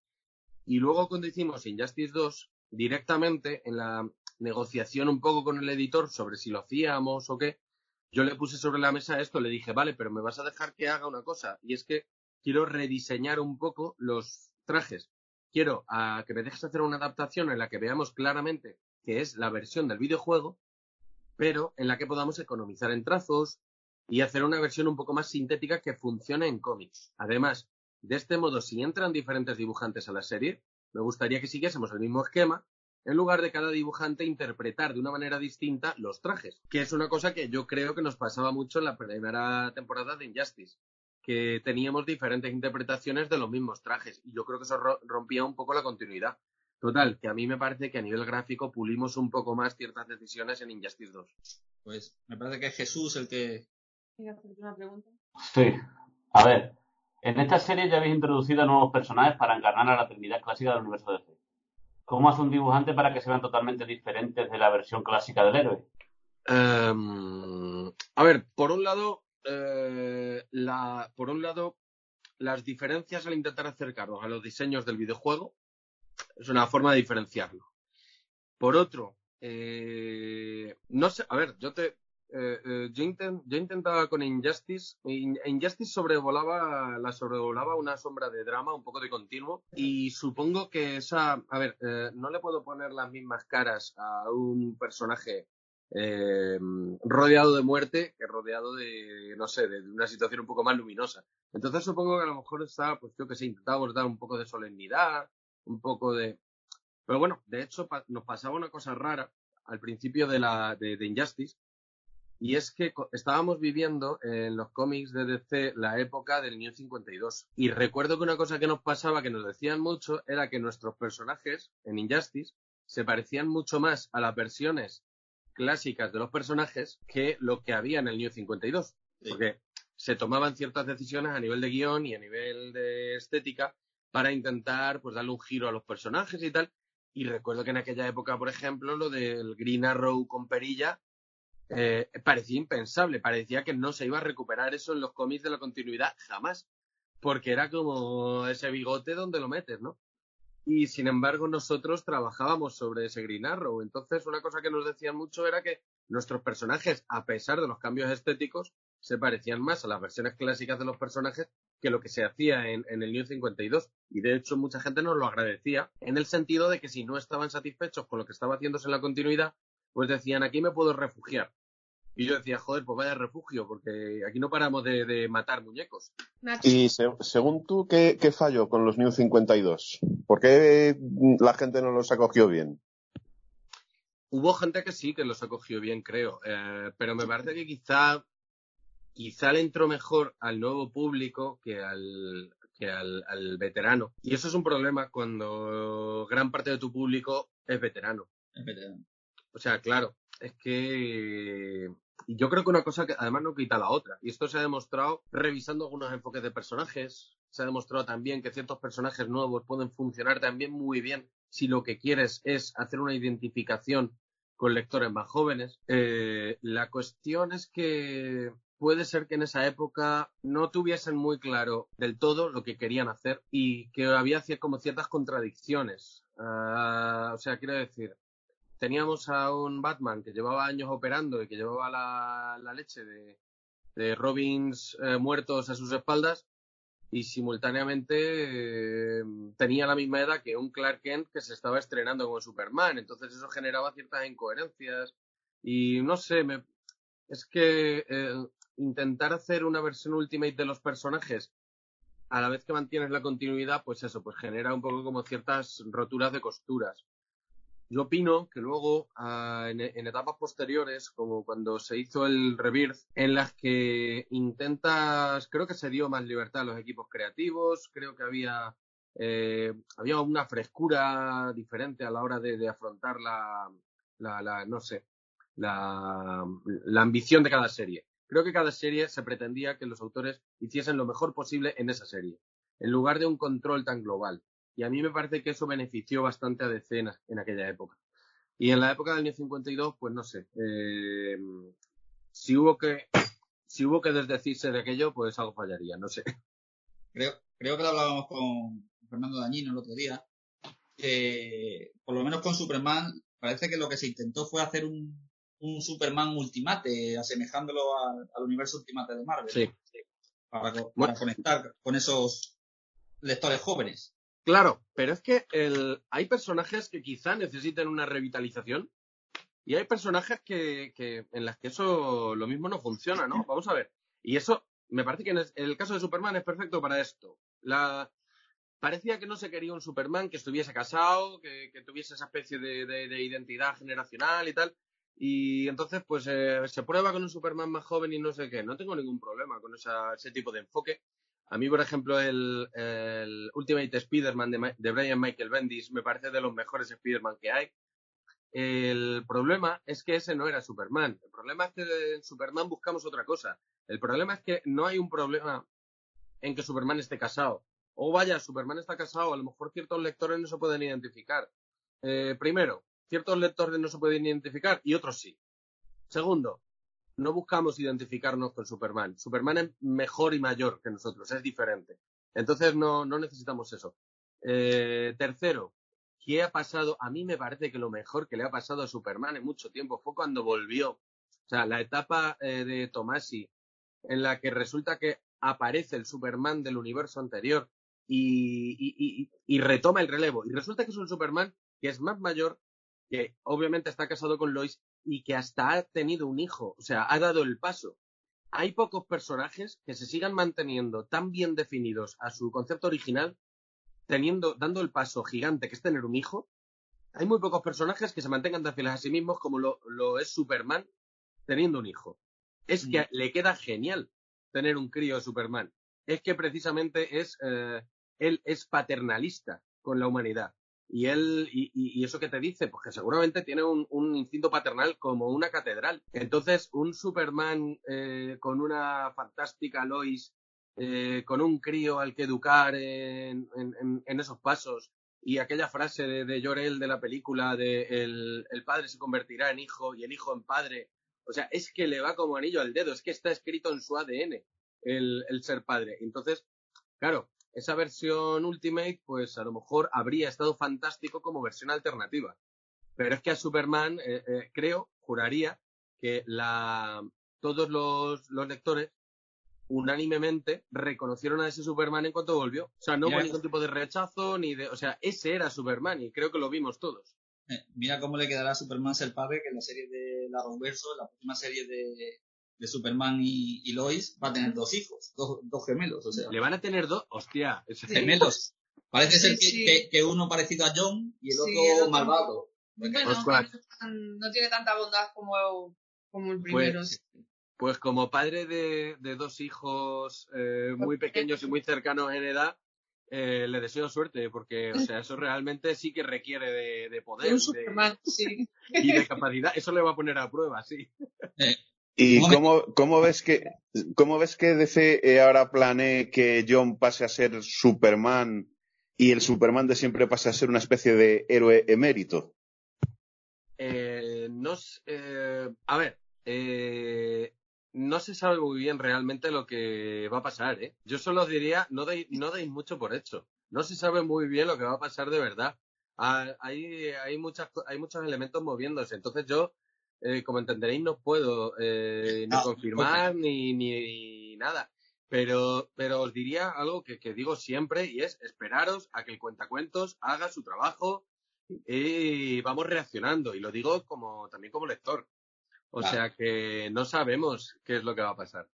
Y luego cuando hicimos Injustice 2, directamente en la negociación un poco con el editor sobre si lo hacíamos o qué, yo le puse sobre la mesa esto, le dije, vale, pero me vas a dejar que haga una cosa, y es que quiero rediseñar un poco los trajes. Quiero a que me dejes hacer una adaptación en la que veamos claramente que es la versión del videojuego, pero en la que podamos economizar en trazos y hacer una versión un poco más sintética que funcione en cómics. Además, de este modo, si entran diferentes dibujantes a la serie, me gustaría que siguiésemos el mismo esquema, en lugar de cada dibujante interpretar de una manera distinta los trajes, que es una cosa que yo creo que nos pasaba mucho en la primera temporada de Injustice, que teníamos diferentes interpretaciones de los mismos trajes, y yo creo que eso rompía un poco la continuidad. Total, que a mí me parece que a nivel gráfico pulimos un poco más ciertas decisiones en Injustice 2. Pues me parece que es Jesús el que... una pregunta? Sí. A ver, en esta serie ya habéis introducido nuevos personajes para encarnar a la Trinidad clásica del universo DC. ¿Cómo hace un dibujante para que se vean totalmente diferentes de la versión clásica del héroe? Em, a ver, por un lado, eh, por un lado, las diferencias al intentar acercarnos a los diseños del videojuego es una forma de diferenciarlo. Por otro, eh, no sé, a ver, yo te, eh, eh, yo, intentaba con Injustice, Injustice sobrevolaba, la sobrevolaba una sombra de drama, un poco de continuo, y supongo que esa, a ver, no le puedo poner las mismas caras a un personaje rodeado de muerte que rodeado de, no sé, de una situación un poco más luminosa. Entonces supongo que a lo mejor está, pues yo que sé, intentábamos dar un poco de solemnidad, un poco de... Pero bueno, de hecho nos pasaba una cosa rara al principio de la de Injustice, y es que estábamos viviendo en los cómics de DC la época del New 52. Y recuerdo que una cosa que nos pasaba, que nos decían mucho, era que nuestros personajes en Injustice se parecían mucho más a las versiones clásicas de los personajes que lo que había en el New 52. Porque se tomaban ciertas decisiones a nivel de guion y a nivel de estética para intentar pues darle un giro a los personajes y tal. Y recuerdo que en aquella época, por ejemplo, lo del Green Arrow con perilla eh, parecía impensable, parecía que no se iba a recuperar eso en los cómics de la continuidad jamás, porque era como ese bigote donde lo metes, ¿no? Y sin embargo nosotros trabajábamos sobre ese Green Arrow, entonces una cosa que nos decían mucho era que nuestros personajes, a pesar de los cambios estéticos, se parecían más a las versiones clásicas de los personajes que lo que se hacía en, en, el New 52. Y de hecho mucha gente nos lo agradecía en el sentido de que si no estaban satisfechos con lo que estaba haciéndose en la continuidad, pues decían aquí me puedo refugiar. Y yo decía, joder, pues vaya refugio, porque aquí no paramos de, matar muñecos. Y según tú, ¿qué, ¿qué, falló con los New 52? ¿Por qué la gente no los acogió bien? Hubo gente que sí, que los acogió bien, creo. Eh, pero me parece que quizá, quizá le entró mejor al nuevo público que al, que al, al veterano. Y eso es un problema cuando gran parte de tu público es veterano. Es veterano. O sea, claro, es que y yo creo que una cosa que además no quita la otra. Y esto se ha demostrado revisando algunos enfoques de personajes. Se ha demostrado también que ciertos personajes nuevos pueden funcionar también muy bien si lo que quieres es hacer una identificación con lectores más jóvenes. Eh, la cuestión es que puede ser que en esa época no tuviesen muy claro del todo lo que querían hacer y que había como ciertas contradicciones. Ah, o sea, quiero decir, teníamos a un Batman que llevaba años operando y que llevaba la, leche de, de Robins eh, muertos a sus espaldas y simultáneamente eh, tenía la misma edad que un Clark Kent que se estaba estrenando como Superman. Entonces eso generaba ciertas incoherencias y no sé, me, es que eh, intentar hacer una versión Ultimate de los personajes a la vez que mantienes la continuidad, pues eso, pues genera un poco como ciertas roturas de costuras. Yo opino que luego ah, en, etapas posteriores, como cuando se hizo el Rebirth, en las que intentas, creo que se dio más libertad a los equipos creativos, creo que había eh, había una frescura diferente a la hora de, afrontar la, la, no sé, la ambición de cada serie. Creo que cada serie se pretendía que los autores hiciesen lo mejor posible en esa serie, en lugar de un control tan global. Y a mí me parece que eso benefició bastante a decenas en aquella época. Y en la época del año 52, pues no sé, eh, si hubo que si hubo que desdecirse de aquello, pues algo fallaría, no sé. Creo, creo que lo hablábamos con Fernando Dañino el otro día, que por lo menos con Superman parece que lo que se intentó fue hacer un, un Superman Ultimate, asemejándolo al, al universo Ultimate de Marvel. Sí. Para conectar con esos lectores jóvenes. Claro, pero es que el, hay personajes que quizá necesiten una revitalización y hay personajes que, que en las que eso lo mismo no funciona, ¿no? Vamos a ver. Y eso me parece que en el caso de Superman es perfecto para esto. La, parecía que no se quería un Superman que estuviese casado, que, que tuviese esa especie de, de- de identidad generacional y tal. Y entonces, pues eh, se prueba con un Superman más joven y no sé qué. No tengo ningún problema con esa- ese tipo de enfoque. A mí, por ejemplo, el, el Ultimate Spider-Man de, de Brian Michael Bendis me parece de los mejores Spider-Man que hay. El problema es que ese no era Superman. El problema es que en Superman buscamos otra cosa. El problema es que no hay un problema en que Superman esté casado. O vaya, Superman está casado, a lo mejor ciertos lectores no se pueden identificar. Eh, primero, ciertos lectores no se pueden identificar y otros sí. Segundo, no buscamos identificarnos con Superman. Superman es mejor y mayor que nosotros, es diferente. Entonces no, no necesitamos eso. Eh, tercero, ¿qué ha pasado? A mí me parece que lo mejor que le ha pasado a Superman en mucho tiempo fue cuando volvió. O sea, la etapa eh, de Tomasi, en la que resulta que aparece el Superman del universo anterior y, y- y- y retoma el relevo. Y resulta que es un Superman que es más mayor, que obviamente está casado con Lois y que hasta ha tenido un hijo, o sea, ha dado el paso. Hay pocos personajes que se sigan manteniendo tan bien definidos a su concepto original, teniendo, dando el paso gigante que es tener un hijo. Hay muy pocos personajes que se mantengan tan fieles a sí mismos como lo, lo es Superman teniendo un hijo. Es que le queda genial tener un crío de Superman. Es que precisamente es, eh, él es paternalista con la humanidad. Y él, y, y- eso que te dice, pues que seguramente tiene un, instinto paternal como una catedral. Entonces, un Superman eh, con una fantástica Lois, eh, con un crío al que educar en, esos pasos, y aquella frase de, de Jor-El de la película de el, el padre se convertirá en hijo y el hijo en padre. O sea, es que le va como anillo al dedo, es que está escrito en su ADN el, el ser padre. Entonces, claro, esa versión Ultimate, pues a lo mejor habría estado fantástico como versión alternativa. Pero es que a Superman, eh, eh, creo, juraría que la, todos los, los lectores unánimemente reconocieron a ese Superman en cuanto volvió. O sea, no Mira, hubo ningún tipo de rechazo ni de, o sea, ese era Superman y creo que lo vimos todos. Eh, mira cómo le quedará a Superman ser padre, que en la serie de la Arrowverso, la última serie de, de Superman y, y Lois, va a tener dos hijos, dos, dos gemelos, o sea, Le van a tener dos, hostia, gemelos. Parece Sí, ser que, sí. que- que uno parecido a John y el Sí, otro, el otro- malvado. Bueno, que no, tiene tanta bondad como, como el primero. Pues, pues como padre de, de dos hijos eh, muy pequeños y muy cercanos en edad, eh, le deseo suerte, porque, o sea, eso realmente sí que requiere de, de poder De Superman, sí. y de capacidad. Eso le va a poner a prueba, sí. ¿Y ¿Cómo cómo, ves que cómo ves que DC eh, ahora planee que John pase a ser Superman y el Superman de siempre pase a ser una especie de héroe emérito? Eh, no eh, a ver, eh, no se sabe muy bien realmente lo que va a pasar, ¿eh? Yo solo diría, no deis, no deis mucho por hecho. No se sabe muy bien lo que va a pasar de verdad. Ah, hay, hay, muchas, hay muchos elementos moviéndose. Entonces yo, eh, como entenderéis, no puedo eh, ni Ah, confirmar ni, ni nada. Pero, pero os diría algo que, que digo siempre y es esperaros a que el cuentacuentos haga su trabajo y vamos reaccionando. Y lo digo como también como lector. O Claro. sea que no sabemos qué es lo que va a pasar.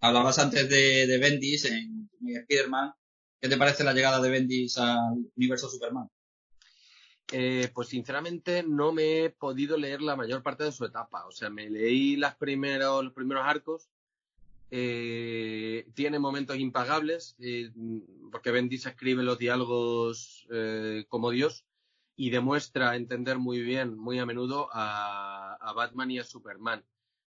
Hablabas antes de, de Bendis en, en Spider-Man. ¿Qué te parece la llegada de Bendis al universo Superman? Eh, pues sinceramente no me he podido leer la mayor parte de su etapa. O sea, me leí los primeros arcos. Eh, tiene momentos impagables, eh, porque Bendis escribe los diálogos eh, como Dios y demuestra entender muy bien, muy a menudo, a, a Batman y a Superman.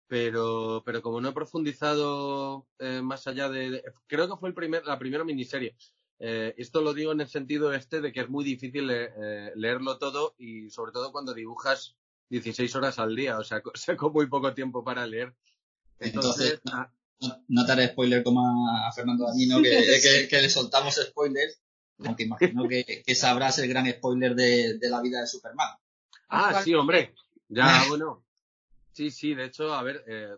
Pero, pero como no he profundizado eh, más allá de, de- Creo que fue el primer, la primera miniserie. Eh, esto lo digo en el sentido este de que es muy difícil eh, eh, leerlo todo y sobre todo cuando dibujas 16 horas al día, o sea, co- saco muy poco tiempo para leer. Entonces, Entonces, no, no te haré spoiler como a, Fernando Damino, que, que, que le soltamos spoilers, aunque imagino que, que sabrás el gran spoiler de, de la vida de Superman. ah, sí, hombre, ya, bueno. Sí, sí, de hecho, a ver, eh,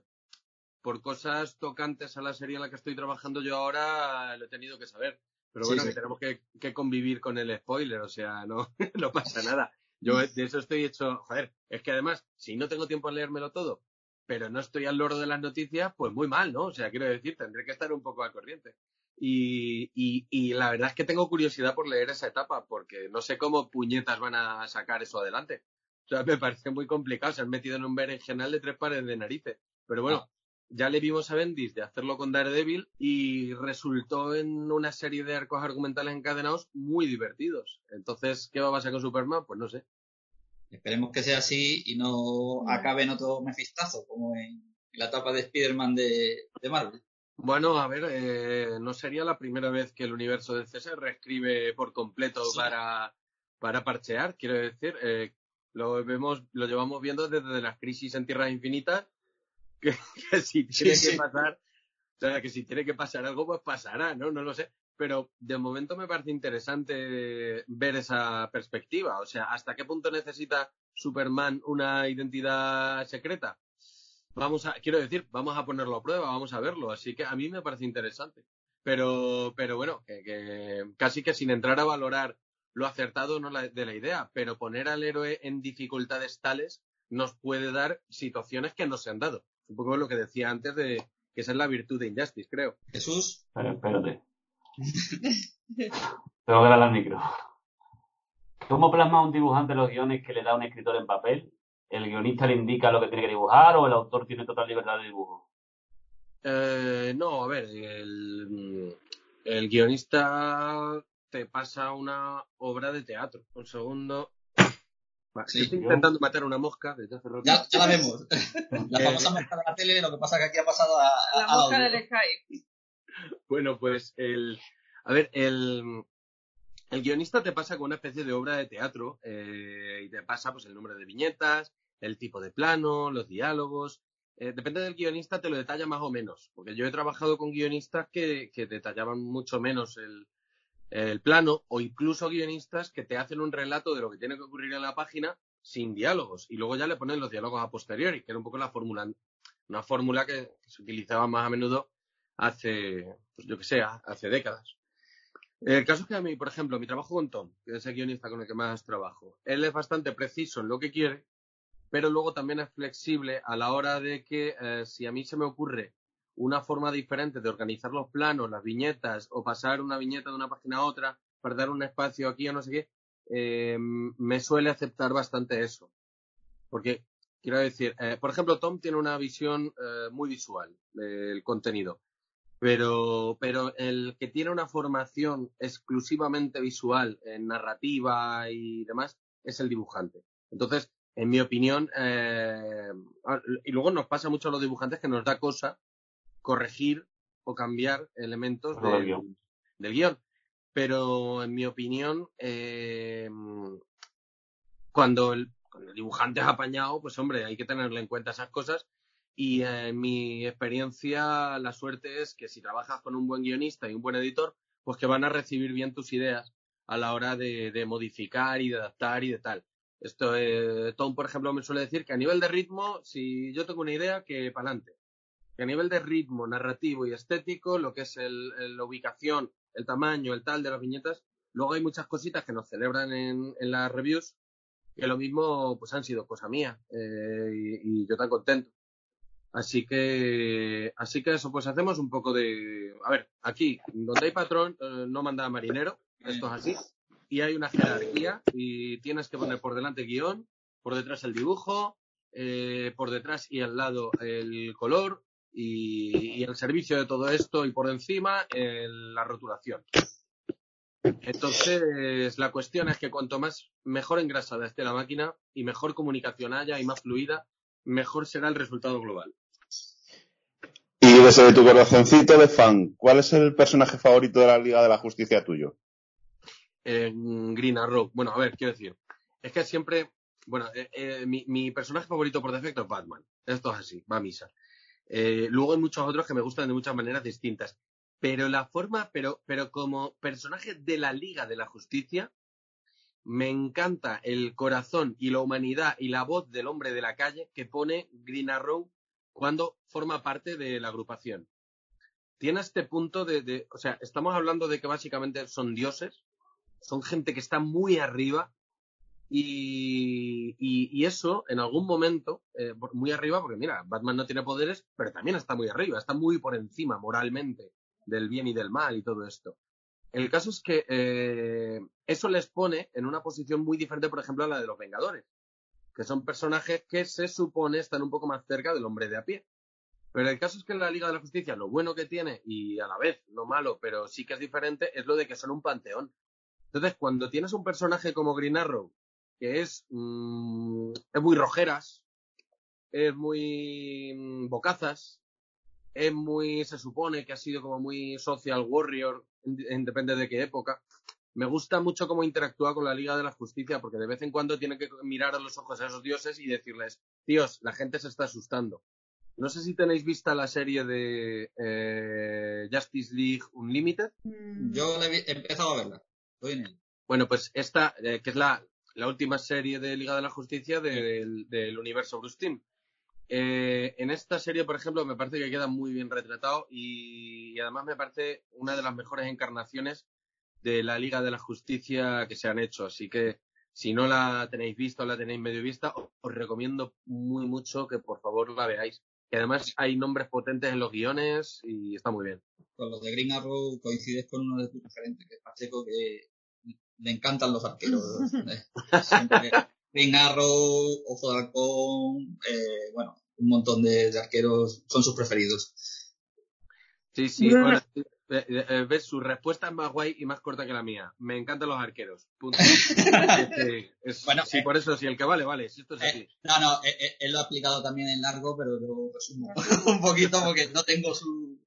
por cosas tocantes a la serie en la que estoy trabajando yo ahora, lo he tenido que saber. Pero Sí, bueno, sí. que tenemos que, que convivir con el spoiler, o sea, no, no pasa nada. Yo de eso estoy hecho, joder, es que además, si no tengo tiempo a leérmelo todo, pero no estoy al loro de las noticias, pues muy mal, ¿no? O sea, quiero decir, tendré que estar un poco al corriente. Y, y, y la verdad es que tengo curiosidad por leer esa etapa, porque no sé cómo puñetas van a sacar eso adelante. O sea, me parece muy complicado. Se han metido en un berenjenal de tres pares de narices. Pero bueno, ya le vimos a Bendis de hacerlo con Daredevil y resultó en una serie de arcos argumentales encadenados muy divertidos. Entonces, ¿qué va a pasar con Superman? Pues no sé. Esperemos que sea así y no acabe en otro mefistazo, como en la etapa de Spider-Man de, de Marvel. Bueno, a ver, eh, no sería la primera vez que el universo de se reescribe por completo Sí. para, para parchear. Quiero decir, eh, lo vemos, lo llevamos viendo desde las crisis en Tierras Infinitas, que, que si tiene Sí, que sí. pasar, o sea, que si tiene que pasar algo, pues pasará, ¿no? No lo sé. Pero de momento me parece interesante ver esa perspectiva. O sea, ¿hasta qué punto necesita Superman una identidad secreta? Vamos a, quiero decir, vamos a ponerlo a prueba, vamos a verlo. Así que a mí me parece interesante. Pero, pero bueno, que, que casi que sin entrar a valorar lo acertado no la- de la idea, pero poner al héroe en dificultades tales nos puede dar situaciones que no se han dado. Un poco lo que decía antes de que esa es la virtud de Injustice, creo. Jesús, Pero espérate. Tengo que darle al micro. ¿Cómo plasma un dibujante los guiones que le da un escritor en papel? ¿El guionista le indica lo que tiene que dibujar o el autor tiene total libertad de dibujo? Eh, no, a ver, el, el guionista te pasa una obra de teatro. Un segundo. Sí, estoy yo- intentando matar una mosca desde hace rato. ya, ya la vemos. La Eh, famosa mosca de la tele, lo que pasa que aquí ha pasado a, a- La mosca audio. del Skype. Bueno, pues el. A ver, el. El guionista te pasa con una especie de obra de teatro eh, y te pasa pues el número de viñetas, el tipo de plano, los diálogos. Eh, depende del guionista, te lo detalla más o menos. Porque yo he trabajado con guionistas que, que detallaban mucho menos el, el plano o incluso guionistas que te hacen un relato de lo que tiene que ocurrir en la página sin diálogos y luego ya le ponen los diálogos a posteriori, que era un poco la fórmula, una fórmula que se utilizaba más a menudo hace, pues yo que sé, hace décadas. El caso es que a mí, por ejemplo, mi trabajo con Tom, que es el guionista con el que más trabajo, él es bastante preciso en lo que quiere, pero luego también es flexible a la hora de que eh, si a mí se me ocurre una forma diferente de organizar los planos, las viñetas o pasar una viñeta de una página a otra para dar un espacio aquí o no sé qué, eh, me suele aceptar bastante eso. Porque, quiero decir, eh, por ejemplo, Tom tiene una visión eh, muy visual del contenido, pero, pero el que tiene una formación exclusivamente visual en narrativa y demás es el dibujante. Entonces, en mi opinión, y luego nos pasa mucho a los dibujantes que nos da cosa corregir o cambiar elementos del del, guion. del guion. Pero en mi opinión, eh, cuando, el, cuando el dibujante es apañado, pues hombre, hay que tenerle en cuenta esas cosas. Y eh, en mi experiencia, la suerte es que si trabajas con un buen guionista y un buen editor, pues que van a recibir bien tus ideas a la hora de, de modificar y de adaptar y de tal. Esto, eh, Tom, por ejemplo, me suele decir que a nivel de ritmo, si yo tengo una idea, que para adelante. Que a nivel de ritmo, narrativo y estético, lo que es el, la ubicación, el tamaño, el tal de las viñetas, luego hay muchas cositas que nos celebran en, en las reviews, que lo mismo pues han sido cosa mía, eh, y, yo tan contento. Así que, así que eso, pues hacemos un poco de, a ver, aquí, donde hay patrón, eh, no manda marinero, esto es así. y hay una jerarquía y tienes que poner por delante el guion, por detrás el dibujo, eh, por detrás y al lado el color y, y el servicio de todo esto y por encima el- la rotulación. Entonces, la cuestión es que cuanto más mejor engrasada esté la máquina y mejor comunicación haya y más fluida, mejor será el resultado global. Y desde tu corazoncito de fan, ¿cuál es el personaje favorito de la Liga de la Justicia tuyo? en Green Arrow. Bueno, a ver, quiero decir, es que siempre, bueno, eh, eh, mi, mi personaje favorito por defecto es Batman. Esto es así, va a misa. Eh, luego hay muchos otros que me gustan de muchas maneras distintas. Pero la forma, pero, pero como personaje de la Liga de la Justicia, me encanta el corazón y la humanidad y la voz del hombre de la calle que pone Green Arrow cuando forma parte de la agrupación. Tiene este punto de, de, o sea, estamos hablando de que básicamente son dioses, son gente que está muy arriba y, eso en algún momento, eh, muy arriba, porque mira, Batman no tiene poderes, pero también está muy arriba, está muy por encima moralmente del bien y del mal y todo esto. El caso es que eh, eso les pone en una posición muy diferente, por ejemplo, a la de los Vengadores, que son personajes que se supone están un poco más cerca del hombre de a pie. Pero el caso es que en la Liga de la Justicia lo bueno que tiene y a la vez lo malo, pero sí que es diferente, es lo de que son un panteón. Entonces, cuando tienes un personaje como Green Arrow, que es, mm, es muy rojeras, es muy mm, bocazas, es muy, se supone que ha sido como muy social warrior, depende de qué época. Me gusta mucho cómo interactúa con la Liga de la Justicia, porque de vez en cuando tiene que mirar a los ojos a esos dioses y decirles, tíos, la gente se está asustando. No sé si tenéis vista la serie de eh, Justice League Unlimited. Yo la he empezado a verla. Estoy en. Bueno, pues esta, eh, que es la, la última serie de Liga de la Justicia del, del universo Bruce Timm. Eh, en esta serie, por ejemplo, me parece que queda muy bien retratado y, y además me parece una de las mejores encarnaciones de la Liga de la Justicia que se han hecho. Así que si no la tenéis vista o la tenéis medio vista, os, os recomiendo muy mucho que por favor la veáis. Que además hay nombres potentes en los guiones y está muy bien. Con los de Green Arrow coincides con uno de tus referentes, que es Pacheco, que le encantan los arqueros. Eh, siempre Green Arrow, Ojo de Halcón, eh, bueno, un montón de, de arqueros son sus preferidos. Sí, sí, bueno, eh, eh, ves, su respuesta es más guay y más corta que la mía. Me encantan los arqueros. Punto. Sí, sí, es- Bueno, sí, eh, por eso, sí, el que vale, vale. Si esto es así. No, no, él lo ha explicado también en largo, pero yo resumo un poquito porque no tengo su.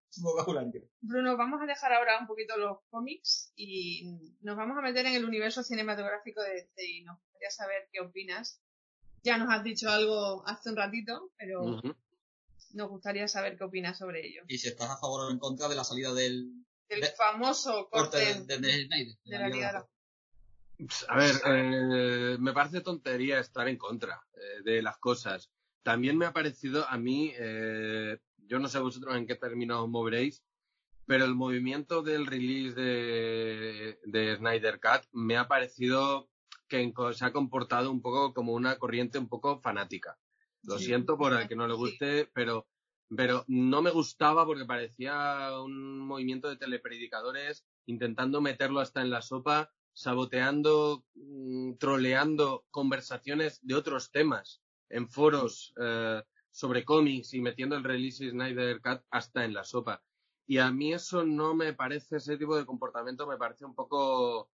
Bruno, vamos a dejar ahora un poquito los cómics y nos vamos a meter en el universo cinematográfico de DC y nos gustaría saber qué opinas. Ya nos has dicho algo hace un ratito, pero nos gustaría saber qué opinas sobre ello. Y si estás a favor o en contra de la salida del El De- famoso corte corte de, de, de Snyder. de la Liga de la Pues, A ver, eh, me parece tontería estar en contra eh, de las cosas. También me ha parecido a mí, eh, yo no sé vosotros en qué términos os moveréis, pero el movimiento del release de, de Snyder Cut me ha parecido que se ha comportado un poco como una corriente un poco fanática. Lo Sí, siento por el que no le sí. guste, pero, pero no me gustaba porque parecía un movimiento de telepredicadores intentando meterlo hasta en la sopa, saboteando, mm, troleando conversaciones de otros temas en foros eh, sobre cómics y metiendo el release Snyder Cut hasta en la sopa. Y a mí eso no me parece, ese tipo de comportamiento me parece un poco,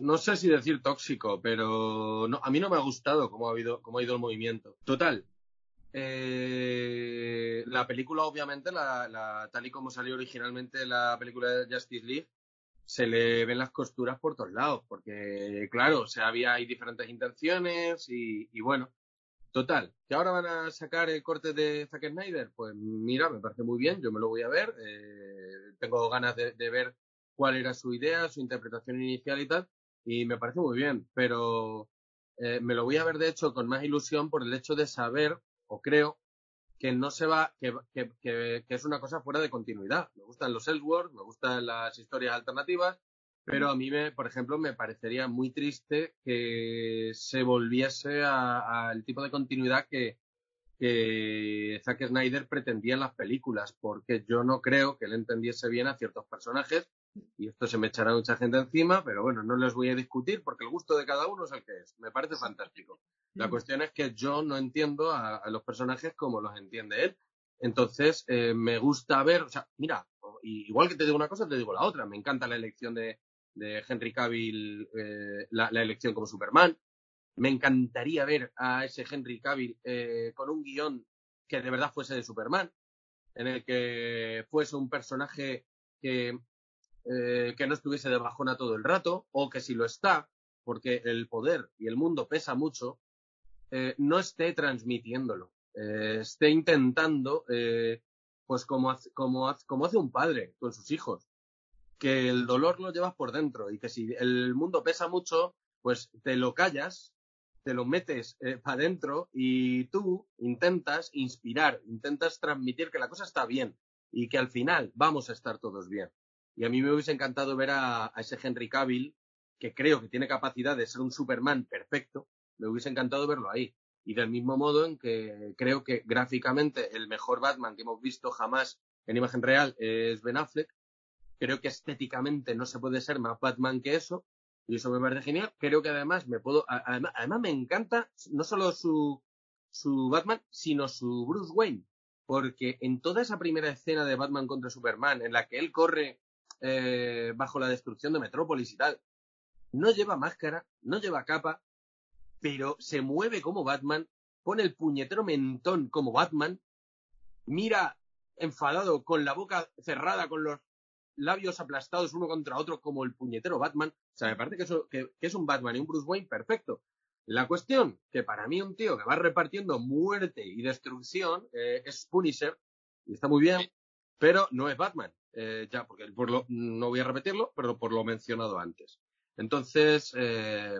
no sé si decir tóxico, pero no, a mí no me ha gustado cómo ha, habido, cómo ha ido el movimiento. Total. eh, la película, obviamente, la, tal y como salió originalmente la película de Justice League, se le ven las costuras por todos lados, porque, claro, o había hay diferentes intenciones y bueno, total, que ahora van a sacar el corte de Zack Snyder, pues mira, me parece muy bien, yo me lo voy a ver, eh, tengo ganas de, ver cuál era su idea, su interpretación inicial y tal, y me parece muy bien, pero eh, me lo voy a ver de hecho con más ilusión por el hecho de saber, o creo, que no se va, que, que, que, que es una cosa fuera de continuidad. Me gustan los Elseworlds, me gustan las historias alternativas, pero a mí, me, por ejemplo, me parecería muy triste que se volviese a- al tipo de continuidad que, que Zack Snyder pretendía en las películas, porque yo no creo que él entendiese bien a ciertos personajes Y esto se me echará mucha gente encima, pero bueno, no les voy a discutir porque el gusto de cada uno es el que es. Me parece fantástico. La cuestión es que yo no entiendo a, los personajes como los entiende él. Entonces, eh, me gusta ver, o sea, mira, igual que te digo una cosa, te digo la otra. Me encanta la elección de, Henry Cavill, eh, la, elección como Superman. Me encantaría ver a ese Henry Cavill eh, con un guion que de verdad fuese de Superman, en el que fuese un personaje que, que no estuviese de bajona todo el rato, o que si lo está, porque el poder y el mundo pesa mucho, eh, no esté transmitiéndolo, eh, esté intentando, eh, pues como como, como hace un padre con sus hijos, que el dolor lo llevas por dentro y que si el mundo pesa mucho, pues te lo callas, te lo metes para adentro y tú intentas inspirar, intentas transmitir que la cosa está bien y que al final vamos a estar todos bien. Y a mí me hubiese encantado ver a ese Henry Cavill, que creo que tiene capacidad de ser un Superman perfecto, me hubiese encantado verlo ahí. Y del mismo modo en que creo que gráficamente el mejor Batman que hemos visto jamás en imagen real es Ben Affleck. Creo que estéticamente no se puede ser más Batman que eso. Y eso me parece genial. Creo que además me puedo. Además, me encanta no solo su, su Batman, sino su Bruce Wayne. Porque en toda esa primera escena de Batman contra Superman, en la que él corre eh, bajo la destrucción de Metrópolis y tal, no lleva máscara, no lleva capa, pero se mueve como Batman, pone el puñetero mentón como Batman, mira enfadado con la boca cerrada, con los labios aplastados uno contra otro como el puñetero Batman. O sea, me parece que, es un Batman y un Bruce Wayne perfecto. La cuestión, que para mí un tío que va repartiendo muerte y destrucción eh, es Punisher, y está muy bien, pero no es Batman. Eh, ya, porque por lo, no voy a repetirlo, pero por lo mencionado antes. Entonces, eh,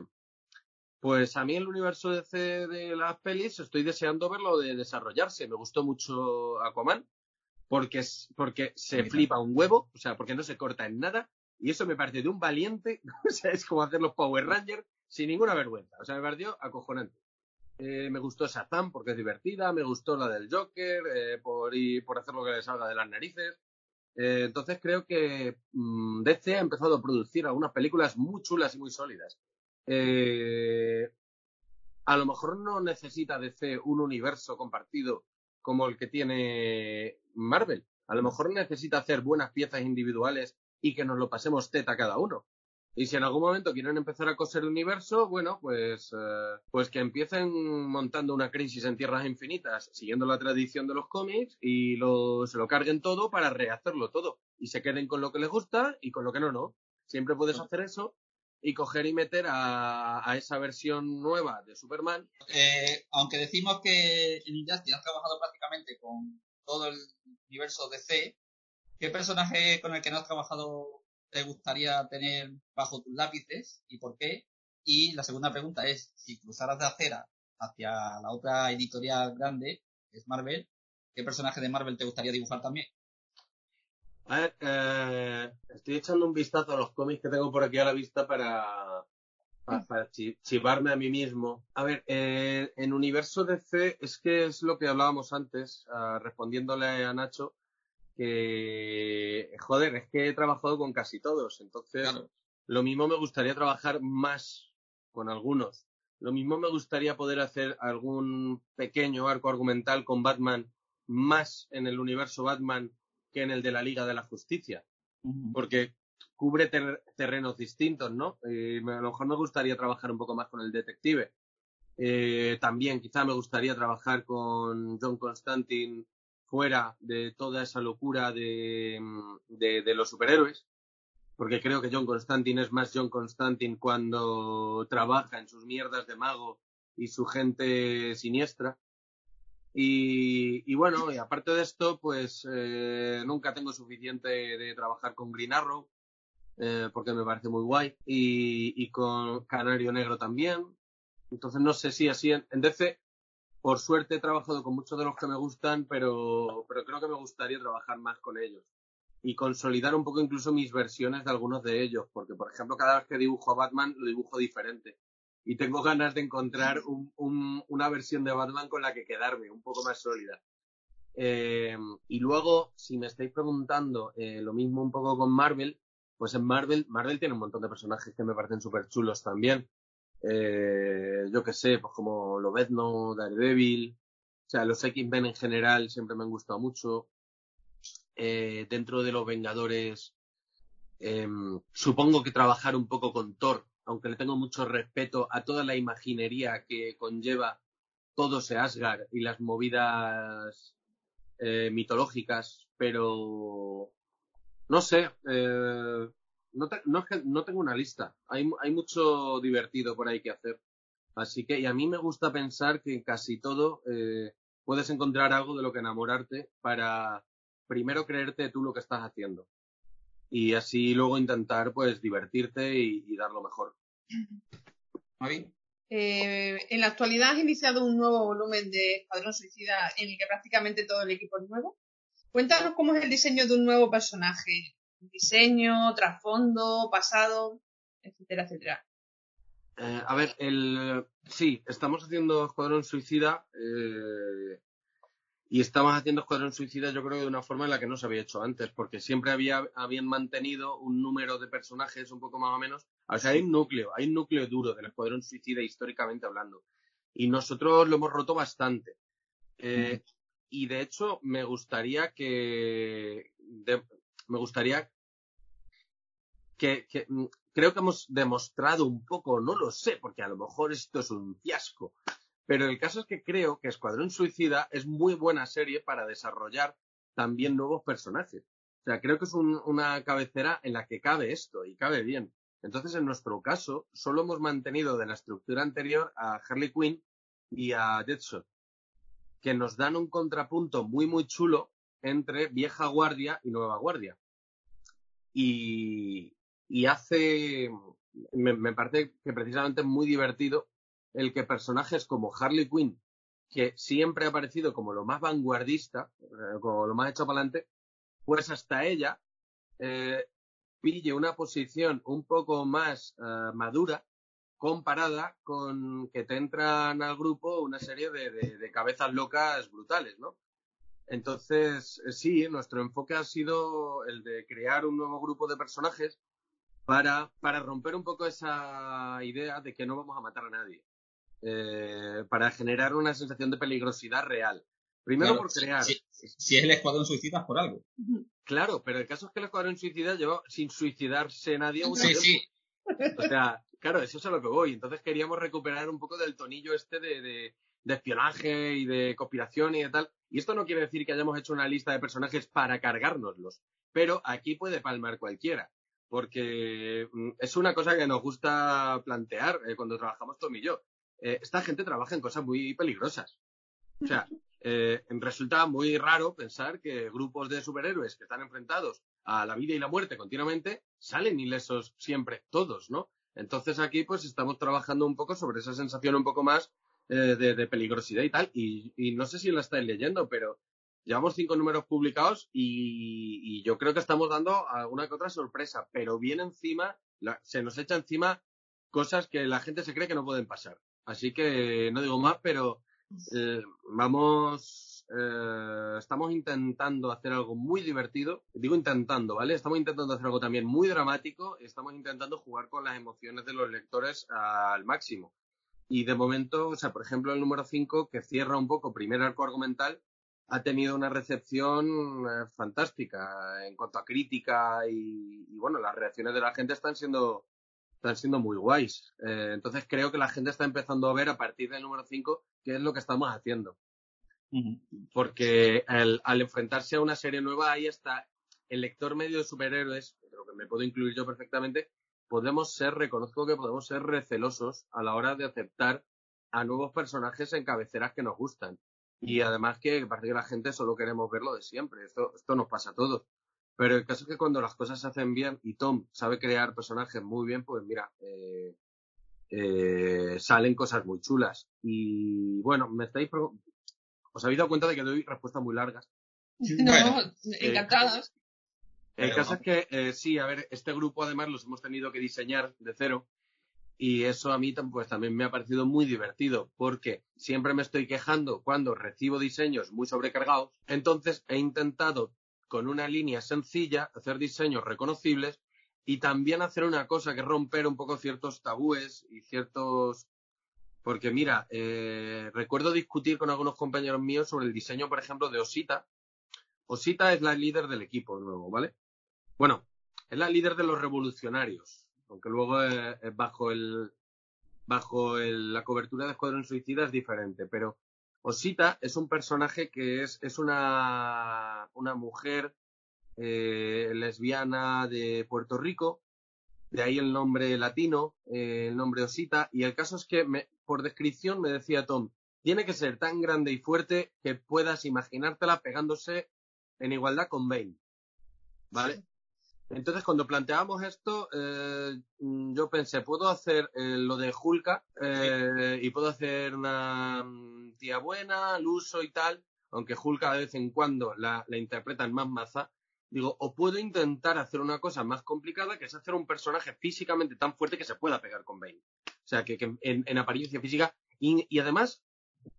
pues a mí el universo de las pelis estoy deseando verlo de desarrollarse. Me gustó mucho Aquaman porque, porque se flipa un huevo, o sea, porque no se corta en nada. Y eso me parece de un valiente, o sea, es como hacer los Power Rangers sin ninguna vergüenza. O sea, me pareció acojonante. Eh, me gustó Shazam porque es divertida, me gustó la del Joker eh, por, por hacer lo que le salga de las narices. Eh, entonces creo que mm, DC ha empezado a producir algunas películas muy chulas y muy sólidas. Eh, a lo mejor no necesita DC un universo compartido como el que tiene Marvel. A lo mejor necesita hacer buenas piezas individuales y que nos lo pasemos teta cada uno. Y si en algún momento quieren empezar a coser el universo, bueno, pues, eh, pues que empiecen montando una crisis en tierras infinitas, siguiendo la tradición de los cómics, y lo, se lo carguen todo para rehacerlo todo. Y se queden con lo que les gusta y con lo que no, no. Siempre puedes hacer eso y coger y meter a, esa versión nueva de Superman. Eh, aunque decimos que en Injustice has trabajado prácticamente con todo el universo DC, ¿qué personaje con el que no has trabajado te gustaría tener bajo tus lápices y por qué? Y la segunda pregunta es, si cruzaras de acera hacia la otra editorial grande, que es Marvel, ¿qué personaje de Marvel te gustaría dibujar también? A ver, eh, estoy echando un vistazo a los cómics que tengo por aquí a la vista para, para, chivarme a mí mismo. A ver, eh, en universo DC es que es lo que hablábamos antes, ah, respondiéndole a Nacho, que, joder, es que he trabajado con casi todos, entonces lo mismo me gustaría trabajar más con algunos. Lo mismo me gustaría poder hacer algún pequeño arco argumental con Batman más en el universo Batman que en el de la Liga de la Justicia, porque cubre terrenos distintos, ¿no? Eh, a lo mejor me gustaría trabajar un poco más con el detective. Eh, también quizá me gustaría trabajar con John Constantine fuera de toda esa locura de, de, los superhéroes, porque creo que John Constantine es más John Constantine cuando trabaja en sus mierdas de mago y su gente siniestra. Y, bueno, y aparte de esto, pues eh, nunca tengo suficiente de trabajar con Green Arrow, eh, porque me parece muy guay, y, con Canario Negro también. Entonces no sé si así en, DC, por suerte he trabajado con muchos de los que me gustan, pero, pero creo que me gustaría trabajar más con ellos y consolidar un poco incluso mis versiones de algunos de ellos, porque por ejemplo cada vez que dibujo a Batman lo dibujo diferente y tengo ganas de encontrar una versión de Batman con la que quedarme, un poco más sólida. Eh, y luego, si me estáis preguntando eh, lo mismo un poco con Marvel, Pues en Marvel, Marvel tiene un montón de personajes que me parecen súper chulos también. Eh, yo que sé, pues como Lobezno, Daredevil, o sea, los X-Men en general siempre me han gustado mucho. Dentro de los Vengadores, em, supongo que trabajar un poco con Thor, aunque le tengo mucho respeto a toda la imaginería que conlleva todo ese Asgard y las movidas eh, mitológicas, pero no sé, eh, no, no, no, tengo una lista. Hay, hay mucho divertido por ahí que hacer. Así que, y a mí me gusta pensar que en casi todo eh, puedes encontrar algo de lo que enamorarte para primero creerte tú lo que estás haciendo. Y así luego intentar, pues, divertirte y, dar lo mejor. Eh, en la actualidad has iniciado un nuevo volumen de Escuadrón Suicida en el que prácticamente todo el equipo es nuevo. Cuéntanos cómo es el diseño de un nuevo personaje. Diseño, trasfondo, pasado, etcétera, etcétera. Eh, a ver, el, sí, estamos haciendo Escuadrón Suicida eh, y estamos haciendo Escuadrón Suicida yo creo de una forma en la que no se había hecho antes, porque siempre había, habían mantenido un número de personajes un poco más o menos. O sea, hay un núcleo, hay un núcleo duro del Escuadrón Suicida históricamente hablando. Y nosotros lo hemos roto bastante. Eh, y de hecho, me gustaría que. me gustaría que, que, mm, creo que hemos demostrado un poco, no lo sé, porque a lo mejor esto es un fiasco, pero el caso es que creo que Escuadrón Suicida es muy buena serie para desarrollar también nuevos personajes. O sea, creo que es una cabecera en la que cabe esto y cabe bien. Entonces, en nuestro caso, solo hemos mantenido de la estructura anterior a Harley Quinn y a Deadshot, que nos dan un contrapunto muy, muy chulo entre vieja guardia y nueva guardia. Y, y hace, me, me, parece que precisamente es muy divertido el que personajes como Harley Quinn, que siempre ha parecido como lo más vanguardista, eh, como lo más hecho para adelante, pues hasta ella eh, pille una posición un poco más uh, madura comparada con que te entran al grupo una serie de, de, de cabezas locas brutales, ¿no? Entonces, eh, sí, nuestro enfoque ha sido el de crear un nuevo grupo de personajes para, para romper un poco esa idea de que no vamos a matar a nadie. Eh, para generar una sensación de peligrosidad real. Primero claro, por crear. Si, si, es el escuadrón suicida por algo. Claro, pero el caso es que el escuadrón suicida lleva sin suicidarse nadie. Sí, sí. O sea, claro, eso es a lo que voy. Entonces queríamos recuperar un poco del tonillo este de, de, de espionaje y de conspiración y de tal. Y esto no quiere decir que hayamos hecho una lista de personajes para cargárnoslos, pero aquí puede palmar cualquiera porque mm, es una cosa que nos gusta plantear eh, cuando trabajamos Tom y yo. Eh, esta gente trabaja en cosas muy peligrosas. O sea, eh, resulta muy raro pensar que grupos de superhéroes que están enfrentados a la vida y la muerte continuamente salen ilesos siempre, todos, ¿no? Entonces aquí pues estamos trabajando un poco sobre esa sensación un poco más eh, de, de, peligrosidad y tal. Y, y, no sé si la estáis leyendo, pero llevamos cinco números publicados y, y, yo creo que estamos dando alguna que otra sorpresa, pero bien encima, la, se nos echa encima cosas que la gente se cree que no pueden pasar. Así que no digo más, pero eh, vamos, eh, estamos intentando hacer algo muy divertido. Digo intentando, ¿vale? Estamos intentando hacer algo también muy dramático. Estamos intentando jugar con las emociones de los lectores al máximo. Y de momento, o sea, por ejemplo, el número 5, que cierra un poco primer arco argumental, ha tenido una recepción eh, fantástica en cuanto a crítica y, y, bueno, las reacciones de la gente están siendo están siendo muy guays. Eh, entonces creo que la gente está empezando a ver a partir del número 5 qué es lo que estamos haciendo. Uh -huh. Porque el, al enfrentarse a una serie nueva, ahí está el lector medio de superhéroes, creo que me puedo incluir yo perfectamente, podemos ser, reconozco que podemos ser recelosos a la hora de aceptar a nuevos personajes en cabeceras que nos gustan. Y además que parece que la gente solo queremos ver lo de siempre. Esto, esto nos pasa a todos. Pero el caso es que cuando las cosas se hacen bien y Tom sabe crear personajes muy bien, pues mira, eh, eh, salen cosas muy chulas. Y bueno, me estáis. ¿Os habéis dado cuenta de que doy respuestas muy largas? No, bueno, encantados. Eh, el caso es que eh, sí, a ver, este grupo además los hemos tenido que diseñar de cero. Y eso a mí pues, también me ha parecido muy divertido, porque siempre me estoy quejando cuando recibo diseños muy sobrecargados. Entonces he intentado con una línea sencilla, hacer diseños reconocibles y también hacer una cosa que romper un poco ciertos tabúes y ciertos... Porque mira, eh, recuerdo discutir con algunos compañeros míos sobre el diseño, por ejemplo, de Osita. Osita es la líder del equipo nuevo, ¿vale? Bueno, es la líder de los revolucionarios, aunque luego bajo el bajo el- la cobertura de Escuadrón Suicida es diferente, pero Osita es un personaje que es, es una, una mujer eh, lesbiana de Puerto Rico, de ahí el nombre latino, eh, el nombre Osita, y el caso es que me- por descripción me decía Tom, tiene que ser tan grande y fuerte que puedas imaginártela pegándose en igualdad con Bane. ¿Vale? Entonces, cuando planteábamos esto, eh, mm, yo pensé, puedo hacer eh, lo de Hulka eh, y puedo hacer una mm, tía buena, Luso y tal, aunque Hulka de vez en cuando la, la interpretan más maza. Digo, o puedo intentar hacer una cosa más complicada, que es hacer un personaje físicamente tan fuerte que se pueda pegar con Bane. O sea, que, que en, en apariencia física. Y, y además,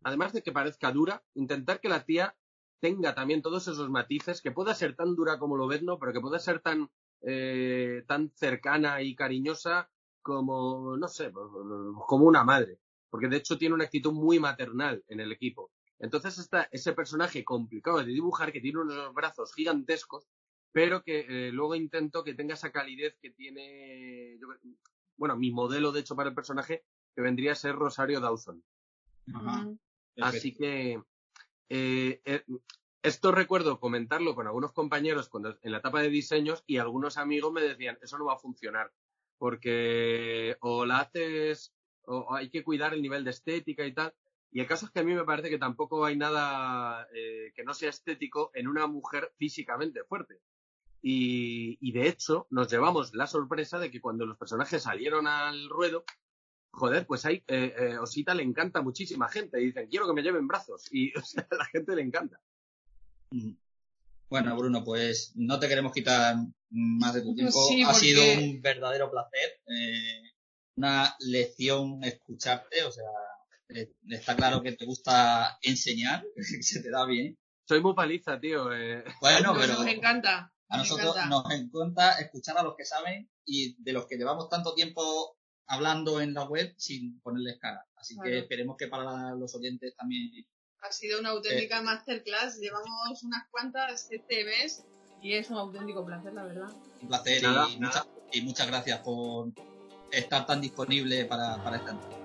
además de que parezca dura, intentar que la tía tenga también todos esos matices, que pueda ser tan dura como lo no pero que pueda ser tan, eh, tan cercana y cariñosa como, no sé, pues, como una madre. Porque de hecho tiene una actitud muy maternal en el equipo. Entonces está ese personaje complicado de dibujar que tiene unos brazos gigantescos, pero que eh, luego intento que tenga esa calidez que tiene, yo- bueno, mi modelo de hecho para el personaje, que vendría a ser Rosario Dawson. Ajá. Así que eh, eh, esto recuerdo comentarlo con algunos compañeros cuando, en la etapa de diseños y algunos amigos me decían, eso no va a funcionar, porque o la haces, o hay que cuidar el nivel de estética y tal. Y el caso es que a mí me parece que tampoco hay nada eh, que no sea estético en una mujer físicamente fuerte. Y, y de hecho nos llevamos la sorpresa de que cuando los personajes salieron al ruedo, joder, pues hay, eh, eh, Osita le encanta a muchísima gente. Y dicen, quiero que me lleven brazos. Y o sea, a la gente le encanta. Mm. Bueno, Bruno, pues no te queremos quitar más de tu tiempo. Sí, ha porque- sido un verdadero placer. eh, una lección escucharte. O sea, eh, está claro que te gusta enseñar, que se te da bien. Soy muy paliza, tío. eh. Bueno, Nos- pero Nos encanta. a nos nosotros encanta. nos encanta escuchar a los que saben y de los que llevamos tanto tiempo hablando en la web sin ponerles cara. Así que Claro. esperemos que para los oyentes también Ha sido una Eh. auténtica masterclass. Llevamos unas cuantas CTVs y es un auténtico placer, la verdad. un placer Nada, y, nada. muchas, y muchas gracias por estar tan disponible para, para esta entrevista.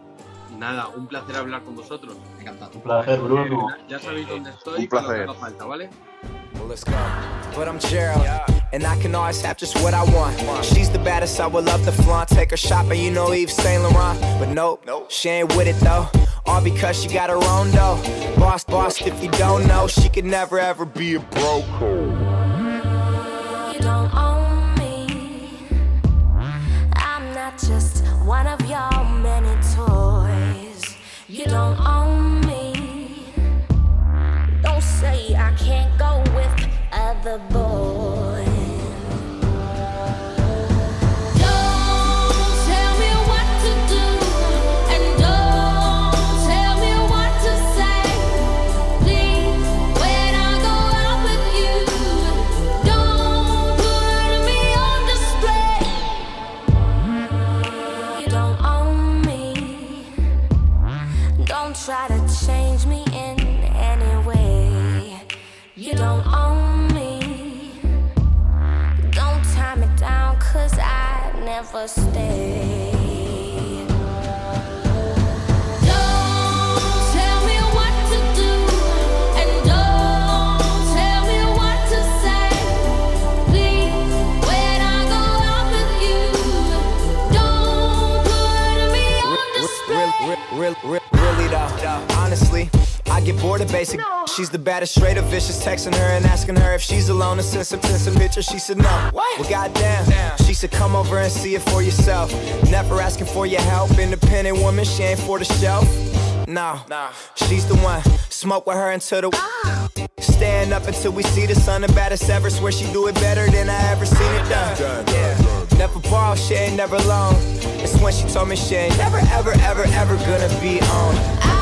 Nada, un placer hablar con vosotros. Encantado. Un placer, Bruno. Eh, ya sabéis dónde estoy. Un cuando placer. haga falta, ¿vale? Well, let's go. But I'm and I can always have just what I want. She's the baddest, I would love to flaunt. Take her shopping, you know Yves Saint Laurent. But nope, nope, she ain't with it though. All because she got her own dough. Boss, boss, if you don't know, she could never ever be a broke. You don't own me. I'm not just one of your many toys. You don't own me. Don't say I can't go with other boys. Put me on display. Real, real, real, really though, honestly, I get bored of basic. She's the baddest, straight of vicious. Texting her and asking her if she's alone and send some, send some pictures. She said no. Well, goddamn. She said come over and see it for yourself. Never asking for your help. Independent woman, she ain't for the shelf. No, she's the one. Smoke with her until the. Stand up until we see the sun. The baddest ever. Swear she do it better than I ever seen it done. Yeah. Never borrow, she ain't never alone. It's when she told me she ain't never, ever, ever, ever gonna be on. I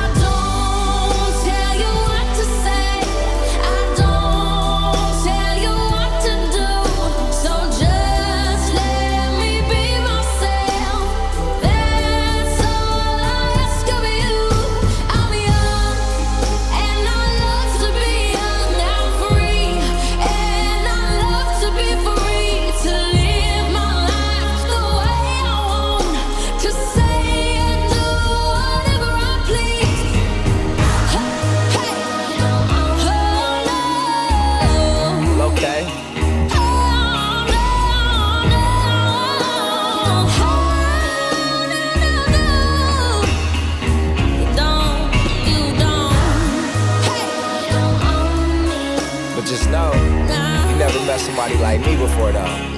nobody like me before though.